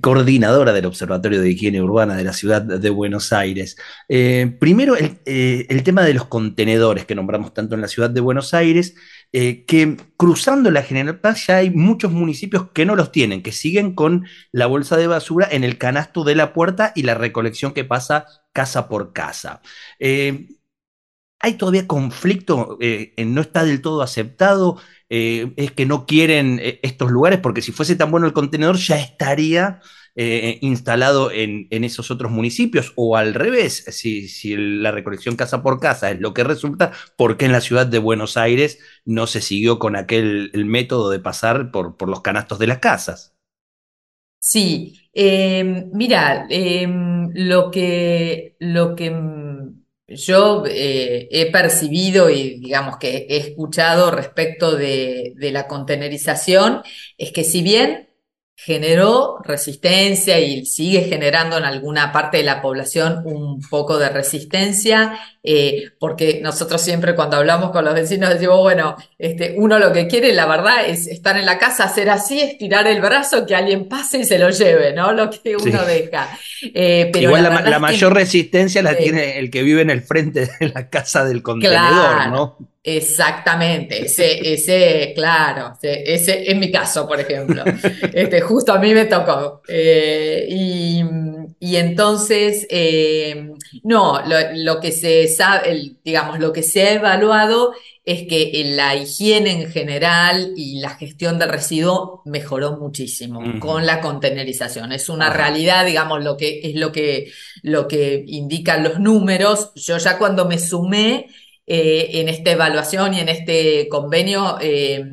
Speaker 4: coordinadora del Observatorio de Higiene Urbana de la ciudad de Buenos Aires. Eh, primero, eh, el, tema de los contenedores que nombramos tanto en la ciudad de Buenos Aires, eh, que cruzando la General Paz ya hay muchos municipios que no los tienen, que siguen con la bolsa de basura en el canasto de la puerta y la recolección que pasa casa por casa. hay todavía conflicto, no está del todo aceptado eh, es que no quieren eh, estos lugares, porque si fuese tan bueno el contenedor ya estaría eh, instalado en, esos otros municipios, o al revés, si, la recolección casa por casa es lo que resulta, ¿por qué en la ciudad de Buenos Aires no se siguió con aquel el método de pasar por, por los canastos de las casas?
Speaker 7: Sí, mira, lo que, lo que yo eh, he percibido y digamos que he escuchado respecto de, de la contenerización es que si bien generó resistencia y sigue generando en alguna parte de la población un poco de resistencia, eh, porque nosotros siempre cuando hablamos con los vecinos decimos, bueno, este, uno lo que quiere, la verdad, es estar en la casa, hacer así, estirar el brazo, que alguien pase y se lo lleve, ¿no? Lo que uno deja.
Speaker 4: Eh, pero Igual la, mayor resistencia la tiene el que vive en el frente de la casa del contenedor, ¿no?
Speaker 7: Exactamente, ese, ese, claro, ese, es mi caso, por ejemplo. Este, justo a mí me tocó. Eh, y, entonces, no, lo, que se sabe, digamos, lo que se ha evaluado es que la higiene en general y la gestión del residuo mejoró muchísimo con la contenerización. Es una realidad, digamos, lo que es lo que, lo que indican los números. Yo ya cuando me sumé, eh, en esta evaluación y en este convenio eh,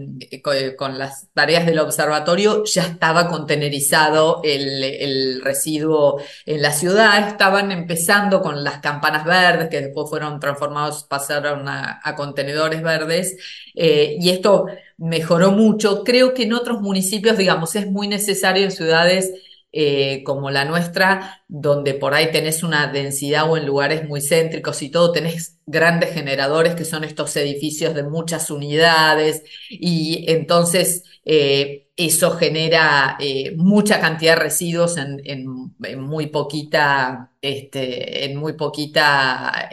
Speaker 7: con, las tareas del observatorio ya estaba contenerizado el, residuo en la ciudad. Estaban empezando con las campanas verdes que después fueron transformados, pasaron a, contenedores verdes eh, y esto mejoró mucho. Creo que en otros municipios, digamos, es muy necesario en ciudades eh, como la nuestra, donde por ahí tenés una densidad o en lugares muy céntricos y todo, tenés grandes generadores que son estos edificios de muchas unidades y entonces eh, eso genera eh, mucha cantidad de residuos en, muy poquita, este, en muy poquita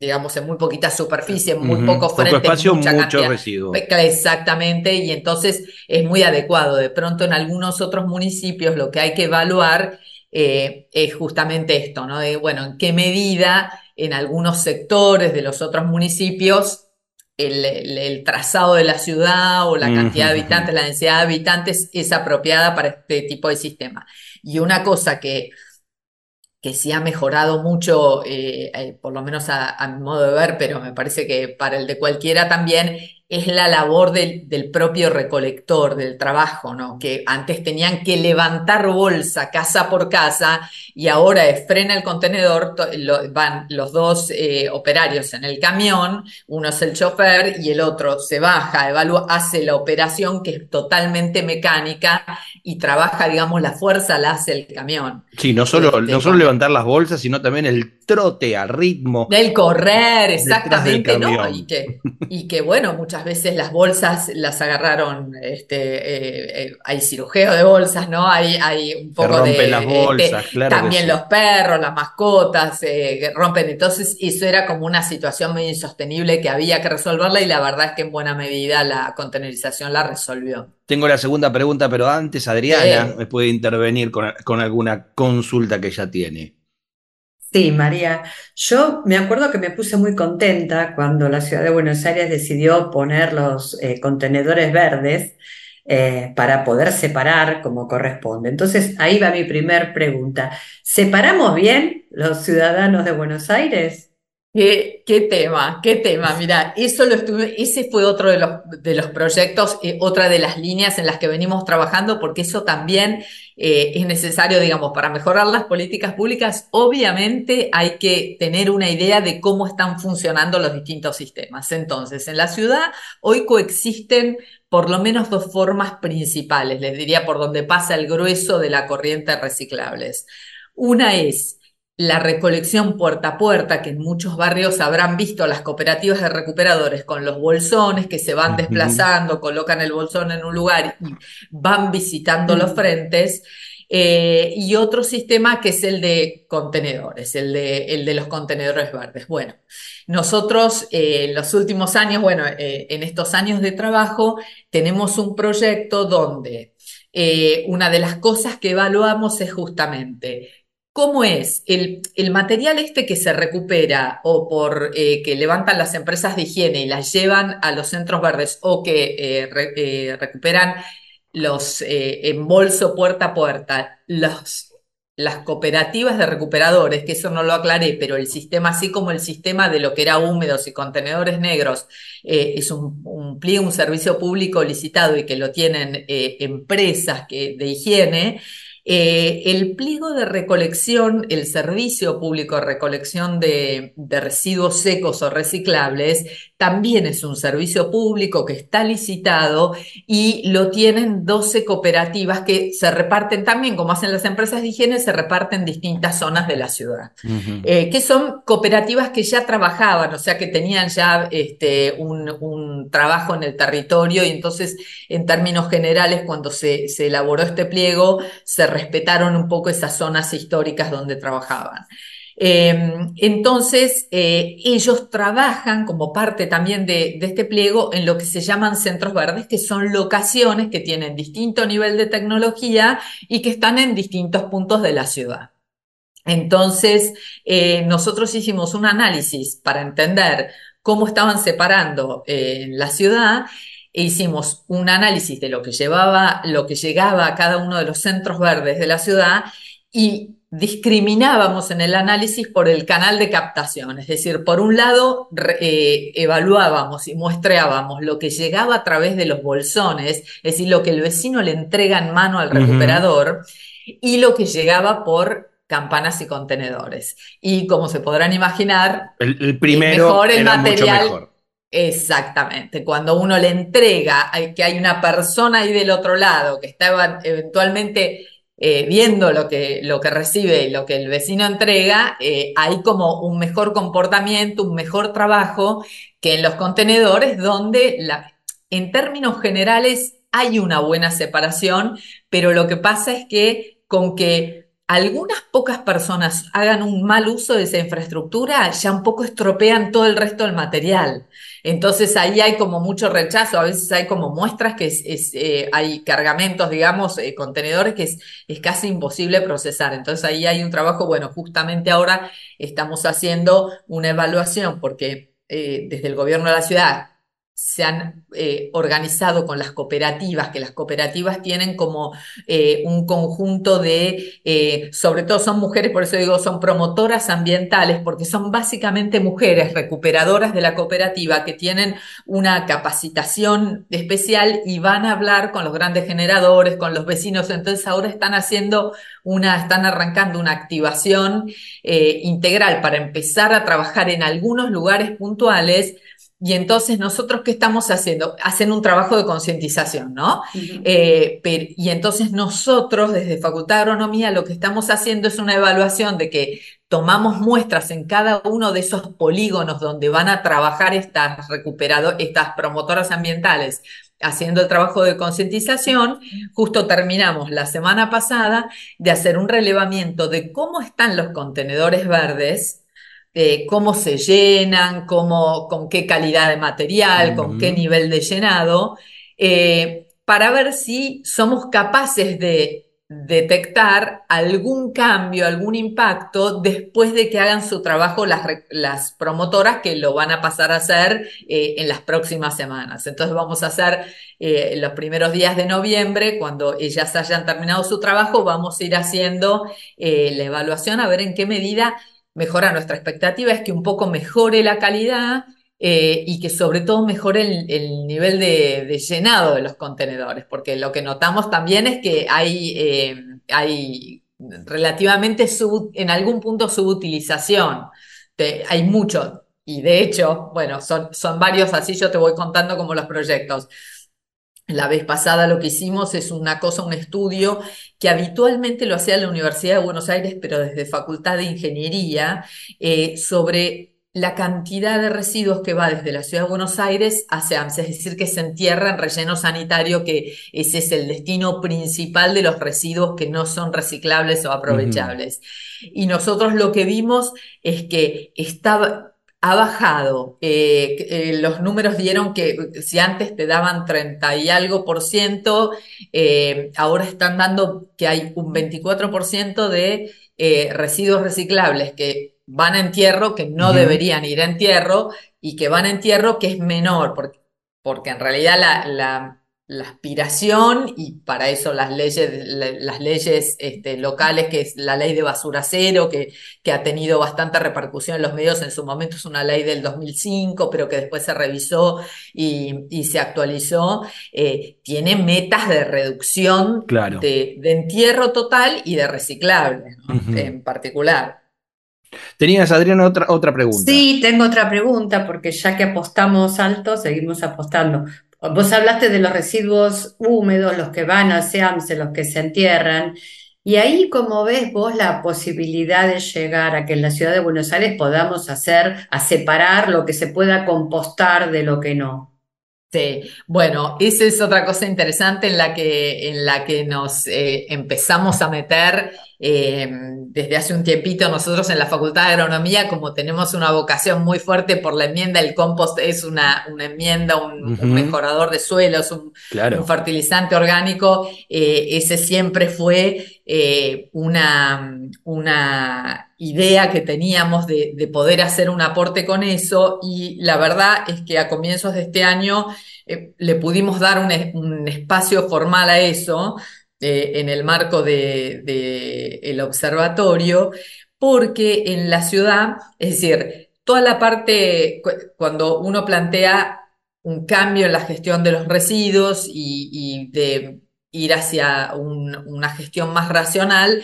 Speaker 7: digamos, en muy poquita superficie, en muy poco frente.
Speaker 4: Poco espacio, mucho residuo.
Speaker 7: Exactamente, y entonces es muy adecuado. De pronto en algunos otros municipios lo que hay que evaluar eh, es justamente esto, ¿no? De, bueno, en qué medida en algunos sectores de los otros municipios el, trazado de la ciudad o la cantidad de habitantes, la densidad de habitantes es apropiada para este tipo de sistema. Y una cosa que que sí ha mejorado mucho, eh, eh, por lo menos a, a, mi modo de ver, pero me parece que para el de cualquiera también, es la labor del, propio recolector, del trabajo, ¿no? Que antes tenían que levantar bolsa casa por casa y ahora frena el contenedor, van los dos eh, operarios en el camión, uno es el chofer y el otro se baja, evalúa, hace la operación que es totalmente mecánica y trabaja, digamos, la fuerza la hace el camión.
Speaker 4: Sí, no solo, no este, solo levantar las bolsas, sino también el trote al ritmo.
Speaker 7: Del correr, exactamente, ¿no? Y que, y que, bueno, muchas veces las bolsas las agarraron, este, eh, eh, hay cirujeo de bolsas, ¿no? Hay, hay un poco de.
Speaker 4: las este, bolsas, claro.
Speaker 7: También los perros, las mascotas, eh, rompen. Entonces, eso era como una situación muy insostenible que había que resolverla y la verdad es que en buena medida la contenerización la resolvió.
Speaker 4: Tengo la segunda pregunta, pero antes Adriana me puede intervenir con, con alguna consulta que ya tiene.
Speaker 6: Sí, María. Yo me acuerdo que me puse muy contenta cuando la ciudad de Buenos Aires decidió poner los eh, contenedores verdes eh, para poder separar como corresponde. Entonces, ahí va mi primer pregunta. ¿Separamos bien los ciudadanos de Buenos Aires?
Speaker 7: Qué, tema, qué tema. Mira, eso lo estuve, ese fue otro de los, de los proyectos, eh, otra de las líneas en las que venimos trabajando, porque eso también eh, es necesario, digamos, para mejorar las políticas públicas. Obviamente hay que tener una idea de cómo están funcionando los distintos sistemas. Entonces, en la ciudad hoy coexisten por lo menos dos formas principales, les diría, por donde pasa el grueso de la corriente reciclables. Una es la recolección puerta a puerta, que en muchos barrios habrán visto las cooperativas de recuperadores con los bolsones que se van desplazando, colocan el bolsón en un lugar y van visitando los frentes. Eh, y otro sistema que es el de contenedores, el de, el de los contenedores verdes. Bueno, nosotros eh, en los últimos años, bueno, eh, en estos años de trabajo, tenemos un proyecto donde una de las cosas que evaluamos es justamente ¿Cómo es el, material este que se recupera o por eh, que levantan las empresas de higiene y las llevan a los centros verdes o que eh, eh, recuperan los en bolso puerta a puerta, los, las cooperativas de recuperadores, que eso no lo aclaré, pero el sistema, así como el sistema de lo que era húmedos y contenedores negros, es un, un pliego, un servicio público licitado y que lo tienen empresas que, de higiene. Eh, el pliego de recolección, el servicio público de recolección de, residuos secos o reciclables, también es un servicio público que está licitado y lo tienen 12 cooperativas que se reparten también, como hacen las empresas de higiene, se reparten en distintas zonas de la ciudad, eh, que son cooperativas que ya trabajaban, o sea, que tenían ya este, un, trabajo en el territorio y entonces, en términos generales, cuando se, se elaboró este pliego, se respetaron un poco esas zonas históricas donde trabajaban. Em, entonces, eh, ellos trabajan como parte también de, este pliego en lo que se llaman centros verdes, que son locaciones que tienen distinto nivel de tecnología y que están en distintos puntos de la ciudad. Entonces, eh, nosotros hicimos un análisis para entender cómo estaban separando eh, la ciudad e hicimos un análisis de lo que llevaba, lo que llegaba a cada uno de los centros verdes de la ciudad y discriminábamos en el análisis por el canal de captación, es decir, por un lado eh, evaluábamos y muestreábamos lo que llegaba a través de los bolsones, es decir, lo que el vecino le entrega en mano al recuperador, y lo que llegaba por campanas y contenedores. Y como se podrán imaginar,
Speaker 4: el, primero mejor el material.
Speaker 7: Exactamente, cuando uno le entrega que hay una persona ahí del otro lado que está eventualmente eh, viendo lo que, lo que recibe y lo que el vecino entrega, eh, hay como un mejor comportamiento, un mejor trabajo que en los contenedores donde en términos generales hay una buena separación, pero lo que pasa es que con que algunas pocas personas hagan un mal uso de esa infraestructura, ya un poco estropean todo el resto del material. Entonces ahí hay como mucho rechazo, a veces hay como muestras que es, eh, hay cargamentos, digamos, eh, contenedores que es, es, casi imposible procesar. Entonces ahí hay un trabajo, bueno, justamente ahora estamos haciendo una evaluación porque eh, desde el gobierno de la ciudad se han eh, organizado con las cooperativas, que las cooperativas tienen como eh, un conjunto de, eh, sobre todo son mujeres, por eso digo, son promotoras ambientales, porque son básicamente mujeres recuperadoras de la cooperativa que tienen una capacitación especial y van a hablar con los grandes generadores, con los vecinos, entonces ahora están haciendo una, están arrancando una activación integral para empezar a trabajar en algunos lugares puntuales y entonces nosotros, ¿qué estamos haciendo? Hacen un trabajo de concientización, ¿no? Eh, y entonces nosotros, desde Facultad de Agronomía, lo que estamos haciendo es una evaluación de que tomamos muestras en cada uno de esos polígonos donde van a trabajar estas recuperadoras, estas promotoras ambientales, haciendo el trabajo de concientización. Justo terminamos la semana pasada de hacer un relevamiento de cómo están los contenedores verdes cómo se llenan, cómo, con qué calidad de material, con qué nivel de llenado, eh, para ver si somos capaces de detectar algún cambio, algún impacto después de que hagan su trabajo las, las promotoras que lo van a pasar a hacer eh, en las próximas semanas. Entonces vamos a hacer eh, los primeros días de noviembre, cuando ellas hayan terminado su trabajo, vamos a ir haciendo la evaluación a ver en qué medida mejora nuestra expectativa es que un poco mejore la calidad eh, y que sobre todo mejore el, nivel de, llenado de los contenedores, porque lo que notamos también es que hay, eh, hay relativamente en algún punto subutilización. hay mucho, y de hecho, bueno, son, son varios, así yo te voy contando como los proyectos. La vez pasada lo que hicimos es una cosa, un estudio que habitualmente lo hacía la Universidad de Buenos Aires, pero desde Facultad de Ingeniería, eh, sobre la cantidad de residuos que va desde la ciudad de Buenos Aires hacia AMSA, es decir, que se entierra en relleno sanitario, que ese es el destino principal de los residuos que no son reciclables o aprovechables. Y nosotros lo que vimos es que estaba, ha bajado. Eh, eh, los números dieron que si antes te daban 30 y algo por ciento, eh, ahora están dando que hay un 24 por ciento de residuos reciclables que van a entierro, que no deberían ir a entierro, y que van a entierro que es menor, porque, porque en realidad la la aspiración y para eso las leyes, las leyes este, locales, que es la ley de basura cero, que, que, ha tenido bastante repercusión en los medios, en su momento es una ley del 2005, pero que después se revisó y, se actualizó, eh, tiene metas de reducción de, entierro total y de reciclable en particular.
Speaker 4: Tenías, Adriana, otra, otra pregunta.
Speaker 6: Sí, tengo otra pregunta, porque ya que apostamos alto, seguimos apostando. Vos hablaste de los residuos húmedos, los que van al SEAMSE, los que se entierran, y ahí, como ves vos, la posibilidad de llegar a que en la ciudad de Buenos Aires podamos hacer, a separar lo que se pueda compostar de lo que no.
Speaker 7: Sí, bueno, esa es otra cosa interesante en la que, en la que nos eh, empezamos a meter eh, desde hace un tiempito nosotros en la Facultad de Agronomía, como tenemos una vocación muy fuerte por la enmienda, el compost es una, una enmienda, un, mejorador de suelos, un, fertilizante orgánico, eh, ese siempre fue eh, una, una idea que teníamos de, poder hacer un aporte con eso. Y la verdad es que a comienzos de este año le pudimos dar un, un espacio formal a eso eh, en el marco del de, el observatorio, porque en la ciudad, es decir, toda la parte, cuando uno plantea un cambio en la gestión de los residuos y, de ir hacia una gestión más racional,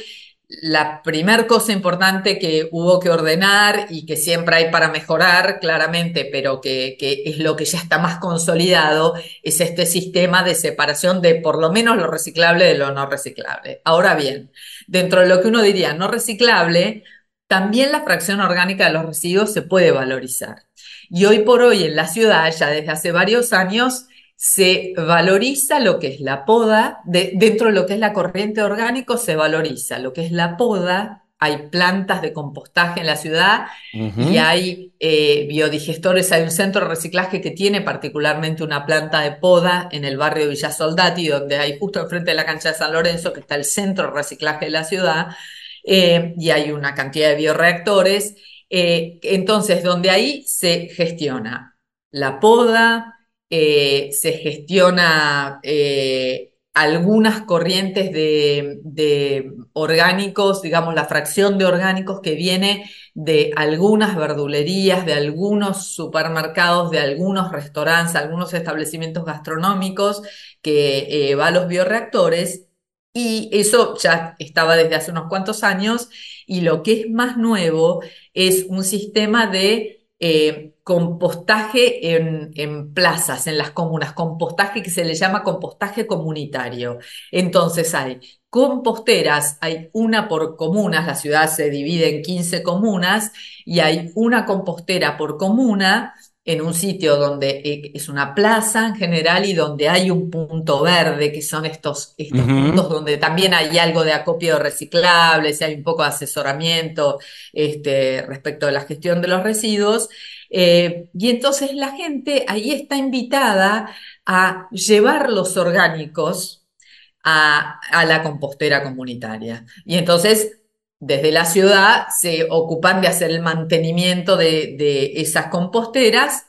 Speaker 7: la primer cosa importante que hubo que ordenar y que siempre hay para mejorar, claramente, pero que, es lo que ya está más consolidado, es este sistema de separación de por lo menos lo reciclable de lo no reciclable. Ahora bien, dentro de lo que uno diría no reciclable, también la fracción orgánica de los residuos se puede valorizar. Y hoy por hoy en la ciudad, ya desde hace varios años, se valoriza lo que es la poda, dentro de lo que es la corriente orgánico se valoriza lo que es la poda, hay plantas de compostaje en la ciudad y hay eh, biodigestores, hay un centro de reciclaje que tiene particularmente una planta de poda en el barrio de Villa Soldati, donde hay justo enfrente de la cancha de San Lorenzo, que está el centro de reciclaje de la ciudad, eh, y hay una cantidad de bioreactores. Eh, entonces, donde ahí se gestiona la poda, eh, se gestiona eh, algunas corrientes de, orgánicos, digamos, la fracción de orgánicos que viene de algunas verdulerías, de algunos supermercados, de algunos restaurantes, algunos establecimientos gastronómicos que eh, va a los bioreactores. Y eso ya estaba desde hace unos cuantos años. Y lo que es más nuevo es un sistema de compostaje en, plazas, en las comunas, compostaje que se le llama compostaje comunitario. Entonces hay composteras, hay una por comunas, la ciudad se divide en 15 comunas y hay una compostera por comuna en un sitio donde eh, es una plaza en general y donde hay un punto verde, que son estos, estos puntos donde también hay algo de acopio de reciclables, hay un poco de asesoramiento este, respecto de la gestión de los residuos. Eh, y entonces la gente ahí está invitada a llevar los orgánicos a, la compostera comunitaria. Y entonces desde la ciudad se ocupan de hacer el mantenimiento de, esas composteras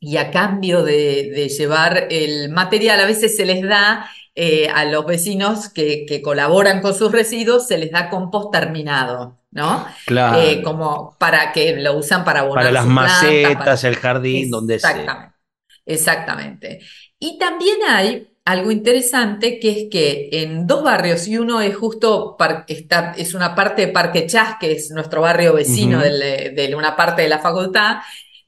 Speaker 7: y a cambio de, llevar el material, a veces se les da eh, a los vecinos que, que, colaboran con sus residuos, se les da compost terminado. ¿no?
Speaker 4: Claro.
Speaker 7: Eh, como para que lo usan para abonar
Speaker 4: Para las macetas, el jardín, donde sea.
Speaker 7: Exactamente. Exactamente. Y también hay algo interesante que es que en dos barrios, y uno es justo, está, es una parte de Parque Chas, que es nuestro barrio vecino de, una parte de la facultad,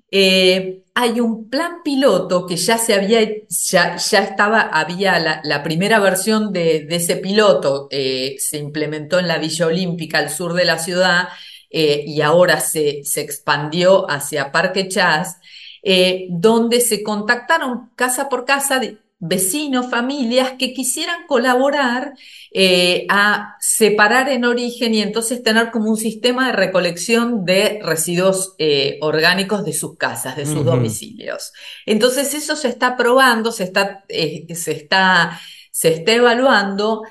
Speaker 7: eh, hay un plan piloto que ya se había, ya, ya estaba, había la, primera versión de, ese piloto, eh, se implementó en la Villa Olímpica al sur de la ciudad eh, y ahora se, se, expandió hacia Parque Chas, donde se contactaron casa por casa vecinos, familias que quisieran colaborar eh, a separar en origen y entonces tener como un sistema de recolección de residuos eh, orgánicos de sus casas, de sus domicilios. Entonces eso se está probando, se está, eh, se está, se está evaluando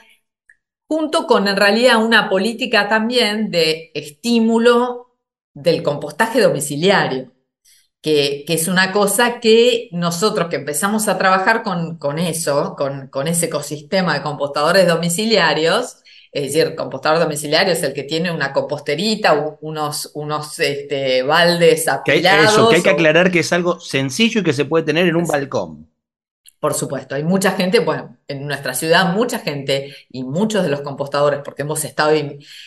Speaker 7: junto con en realidad una política también de estímulo del compostaje domiciliario que, es una cosa que nosotros que empezamos a trabajar con, con eso, con, con, ese ecosistema de compostadores domiciliarios, es decir, compostador domiciliario es el que tiene una composterita, unos, unos este, baldes apilados.
Speaker 4: Que eso, que hay que aclarar que es algo sencillo y que se puede tener en un balcón.
Speaker 7: Por supuesto, hay mucha gente, bueno, en nuestra ciudad mucha gente y muchos de los compostadores, porque hemos estado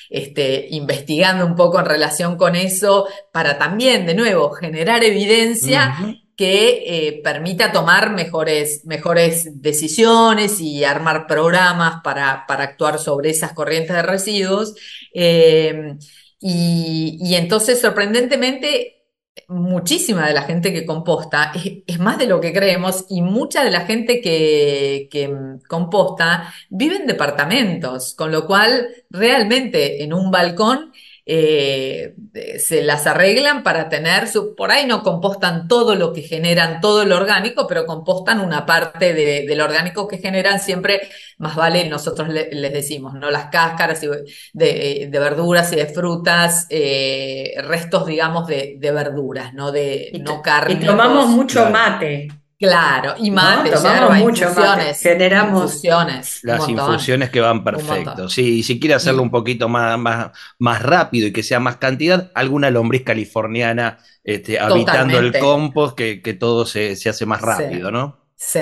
Speaker 7: este, investigando un poco en relación con eso, para también, de nuevo, generar evidencia que eh, permita tomar mejores, mejores decisiones y armar programas para, para actuar sobre esas corrientes de residuos. Eh, y, y entonces, sorprendentemente, muchísima de la gente que composta, es, más de lo que creemos, y mucha de la gente que, que, composta vive en departamentos, con lo cual realmente en un balcón eh, se las arreglan para tener su, por ahí no compostan todo lo que generan, todo lo orgánico, pero compostan una parte de, del orgánico que generan, siempre más vale, nosotros les decimos, ¿no? Las cáscaras de, verduras y de frutas, eh, restos, digamos, de, verduras, ¿no? De no carne.
Speaker 6: Y tomamos mucho mate.
Speaker 7: Claro, y mate,
Speaker 6: tomamos mucho infusiones,
Speaker 7: generamos infusiones.
Speaker 4: Las infusiones que van perfecto. Sí, y si quiere hacerlo un poquito más, más, más rápido y que sea más cantidad, alguna lombriz californiana este, habitando el compost, que, todo se, hace más rápido, ¿no?
Speaker 7: Sí,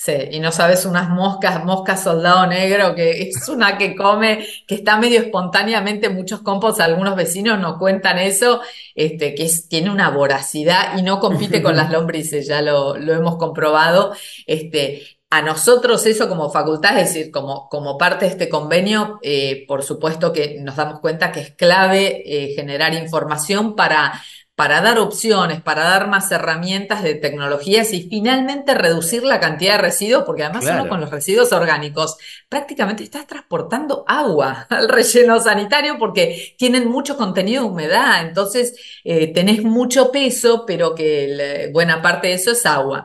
Speaker 7: Sí, y no sabes unas moscas, moscas soldado negro, que es una que come, que está medio espontáneamente, muchos compost, algunos vecinos nos cuentan eso, este, que tiene una voracidad y no compite con las lombrices, ya lo, hemos comprobado. Este, a nosotros eso como facultad, es decir, como, como parte de este convenio, eh, por supuesto que nos damos cuenta que es clave eh, generar información para para dar opciones, para dar más herramientas de tecnologías y finalmente reducir la cantidad de residuos, porque además uno con los residuos orgánicos prácticamente estás transportando agua al relleno sanitario porque tienen mucho contenido de humedad, entonces eh, tenés mucho peso, pero que buena parte de eso es agua.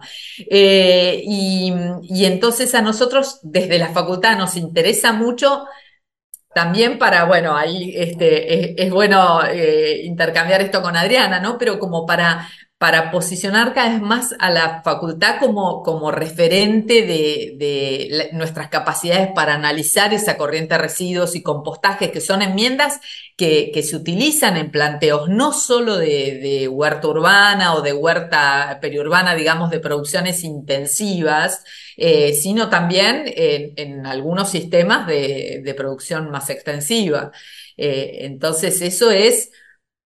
Speaker 7: Eh, y, y entonces a nosotros desde la facultad nos interesa mucho también para, bueno, ahí este, es, bueno eh, intercambiar esto con Adriana, ¿no? Pero como para para posicionar cada vez más a la facultad como, como referente de, nuestras capacidades para analizar esa corriente de residuos y compostajes, que son enmiendas que, se utilizan en planteos no solo de, huerta urbana o de huerta periurbana, digamos, de producciones intensivas, eh, sino también en, algunos sistemas de, producción más extensiva. Eh, entonces, eso es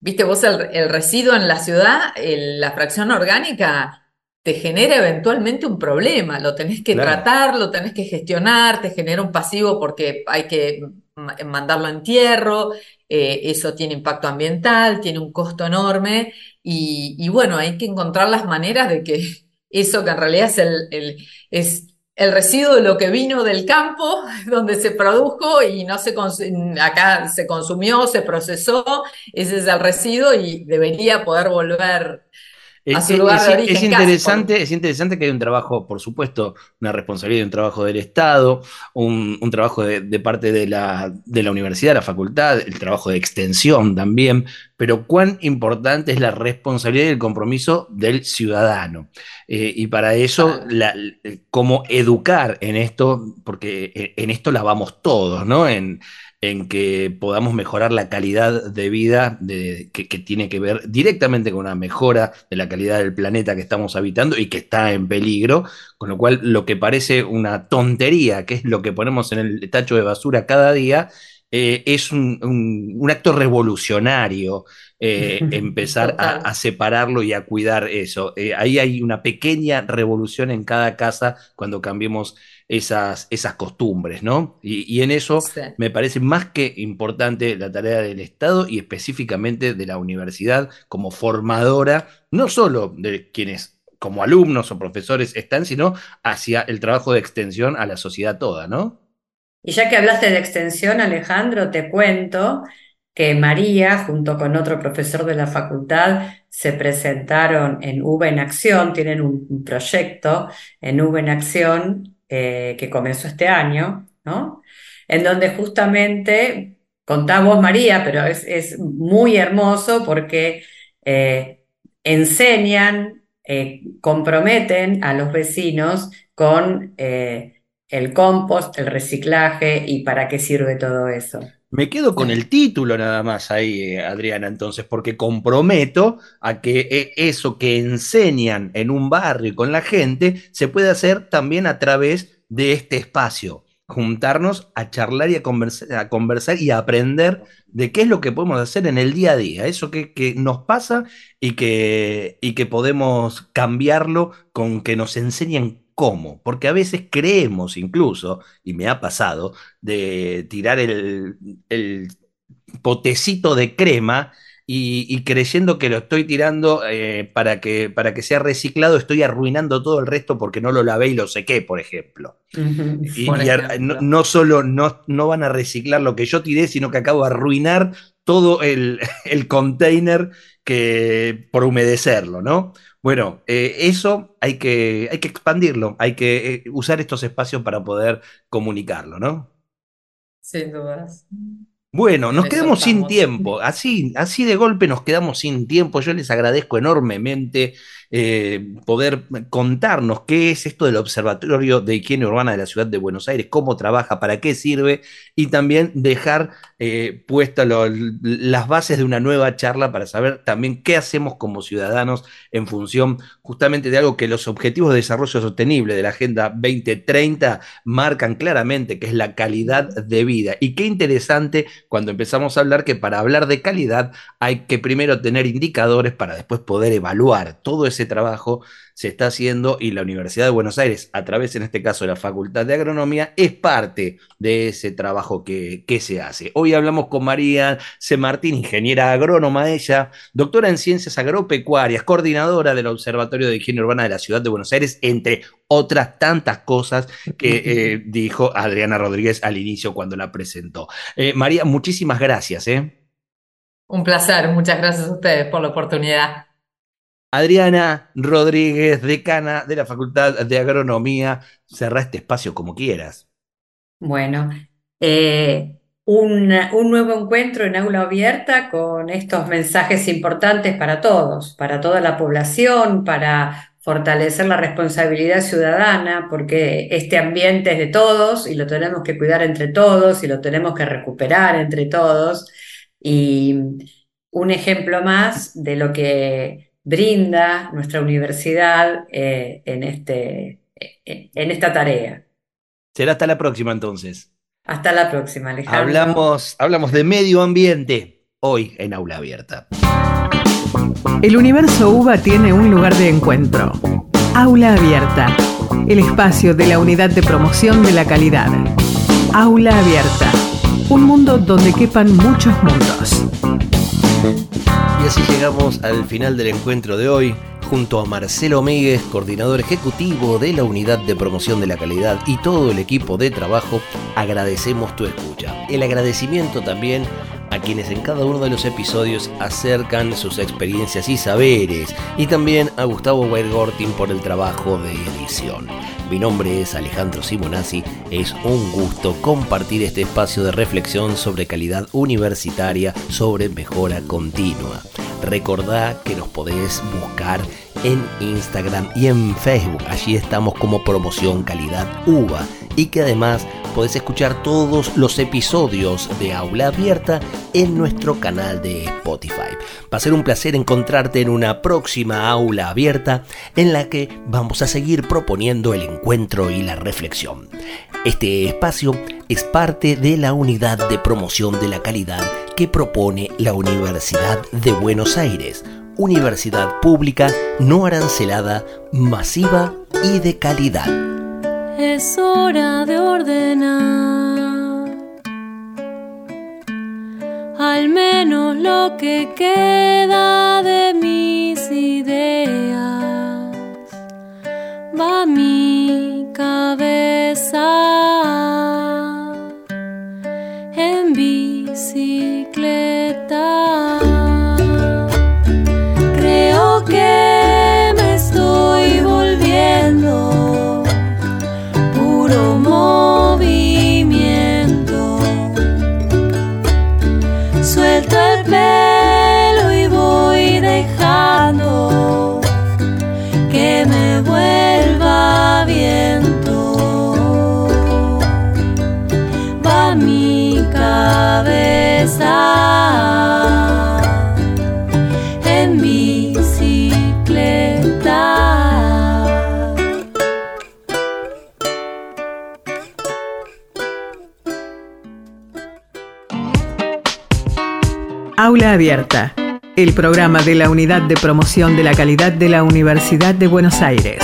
Speaker 7: Viste, vos el, residuo en la ciudad, la fracción orgánica, te genera eventualmente un problema. Lo tenés que tratar, lo tenés que gestionar, te genera un pasivo porque hay que mandarlo a entierro, eh, eso tiene impacto ambiental, tiene un costo enorme y, bueno, hay que encontrar las maneras de que eso que en realidad es el, es el residuo de lo que vino del campo, donde se produjo y no se acá se consumió, se procesó, ese es el residuo y debería poder volver
Speaker 4: es, interesante, es interesante que hay un trabajo, por supuesto, una responsabilidad, un trabajo del Estado, un, trabajo de, parte de la, de la universidad, la facultad, el trabajo de extensión también, pero cuán importante es la responsabilidad y el compromiso del ciudadano. Eh, y para eso, la, cómo educar en esto, porque en esto la vamos todos, ¿no? En, en que podamos mejorar la calidad de vida de, que, tiene que ver directamente con una mejora de la calidad del planeta que estamos habitando y que está en peligro, con lo cual lo que parece una tontería, que es lo que ponemos en el tacho de basura cada día, eh, es un, acto revolucionario eh, empezar a, separarlo y a cuidar eso. Eh, ahí hay una pequeña revolución en cada casa cuando cambiemos esas, esas costumbres, ¿no? Y, en eso me parece más que importante la tarea del Estado y específicamente de la universidad como formadora, no solo de quienes como alumnos o profesores están, sino hacia el trabajo de extensión a la sociedad toda, ¿no?
Speaker 6: Y ya que hablaste de extensión, Alejandro, te cuento que María, junto con otro profesor de la facultad, se presentaron en V en Acción, tienen un proyecto en V en Acción eh, que comenzó este año, ¿no? En donde justamente, contamos María, pero es, muy hermoso porque eh, enseñan, eh, comprometen a los vecinos con el compost, el reciclaje y para qué sirve todo eso.
Speaker 4: Me quedo con el título nada más ahí, Adriana, entonces, porque comprometo a que eh, eso que enseñan en un barrio con la gente se puede hacer también a través de este espacio. Juntarnos a charlar y a conversar, y a aprender de qué es lo que podemos hacer en el día a día, eso que, que nos pasa y que, y que podemos cambiarlo con que nos enseñen cómo, porque a veces creemos incluso, y me ha pasado, de tirar el, potecito de crema y, creyendo que lo estoy tirando eh, para, que, para que sea reciclado, estoy arruinando todo el resto porque no lo lavé y lo sequé, por ejemplo. y, no, solo no, no, van a reciclar lo que yo tiré, sino que acabo de arruinar todo el, el container que, por humedecerlo, ¿no? Bueno, eh, eso hay que, hay que expandirlo, hay que eh, usar estos espacios para poder comunicarlo, ¿no?
Speaker 7: Sin dudas.
Speaker 4: Bueno, nos quedamos sin tiempo, así, así de golpe nos quedamos sin tiempo. Yo les agradezco enormemente eh, poder contarnos qué es esto del Observatorio de Higiene Urbana de la Ciudad de Buenos Aires, cómo trabaja, para qué sirve y también dejar eh, puestas las bases de una nueva charla para saber también qué hacemos como ciudadanos en función justamente de algo que los Objetivos de Desarrollo Sostenible de la Agenda 2030 marcan claramente, que es la calidad de vida. Y qué interesante cuando empezamos a hablar que para hablar de calidad hay que primero tener indicadores para después poder evaluar todo ese trabajo se está haciendo y la Universidad de Buenos Aires, a través en este caso de la Facultad de Agronomía, es parte de ese trabajo que, se hace. Hoy hablamos con María C. Martín, ingeniera agrónoma ella, doctora en ciencias agropecuarias, coordinadora del Observatorio de Higiene Urbana de la Ciudad de Buenos Aires, entre otras tantas cosas que eh, dijo Adriana Rodríguez al inicio cuando la presentó. Eh, María, muchísimas gracias. ¿eh?
Speaker 7: Un placer, muchas gracias a ustedes por la oportunidad.
Speaker 4: Adriana Rodríguez, decana de la Facultad de Agronomía, cerrá este espacio como quieras.
Speaker 6: Bueno, eh, un, nuevo encuentro en aula abierta con estos mensajes importantes para todos, para toda la población, para fortalecer la responsabilidad ciudadana, porque este ambiente es de todos y lo tenemos que cuidar entre todos y lo tenemos que recuperar entre todos. Y un ejemplo más de lo que brinda nuestra universidad eh, en, este, eh, en esta tarea.
Speaker 4: Será hasta la próxima entonces.
Speaker 6: Hasta la próxima, Alejandro.
Speaker 4: Hablamos, hablamos de medio ambiente hoy en Aula Abierta.
Speaker 1: El universo UBA tiene un lugar de encuentro. Aula Abierta, el espacio de la unidad de promoción de la calidad. Aula Abierta, un mundo donde quepan muchos mundos.
Speaker 4: Y así llegamos al final del encuentro de hoy, junto a Marcelo Míguez, coordinador ejecutivo de la Unidad de Promoción de la Calidad y todo el equipo de trabajo, agradecemos tu escucha. El agradecimiento también a quienes en cada uno de los episodios acercan sus experiencias y saberes, y también a Gustavo Weirgortin por el trabajo de edición. Mi nombre es Alejandro Simonazzi, es un gusto compartir este espacio de reflexión sobre calidad universitaria, sobre mejora continua. Recordá que nos podés buscar en Instagram y en Facebook, allí estamos como promoción calidad UVA
Speaker 2: y que además podés escuchar todos los episodios de Aula Abierta en nuestro canal de Spotify. Va a ser un placer encontrarte en una próxima Aula Abierta en la que vamos a seguir proponiendo el encuentro y la reflexión. Este espacio es parte de la unidad de promoción de la calidad que propone la Universidad de Buenos Aires, universidad pública no arancelada, masiva y de calidad.
Speaker 8: Es hora de ordenar al menos lo que queda de mis ideas. Va mi cabeza.
Speaker 1: Abierta, el programa de la Unidad de Promoción de la Calidad de la Universidad de Buenos Aires.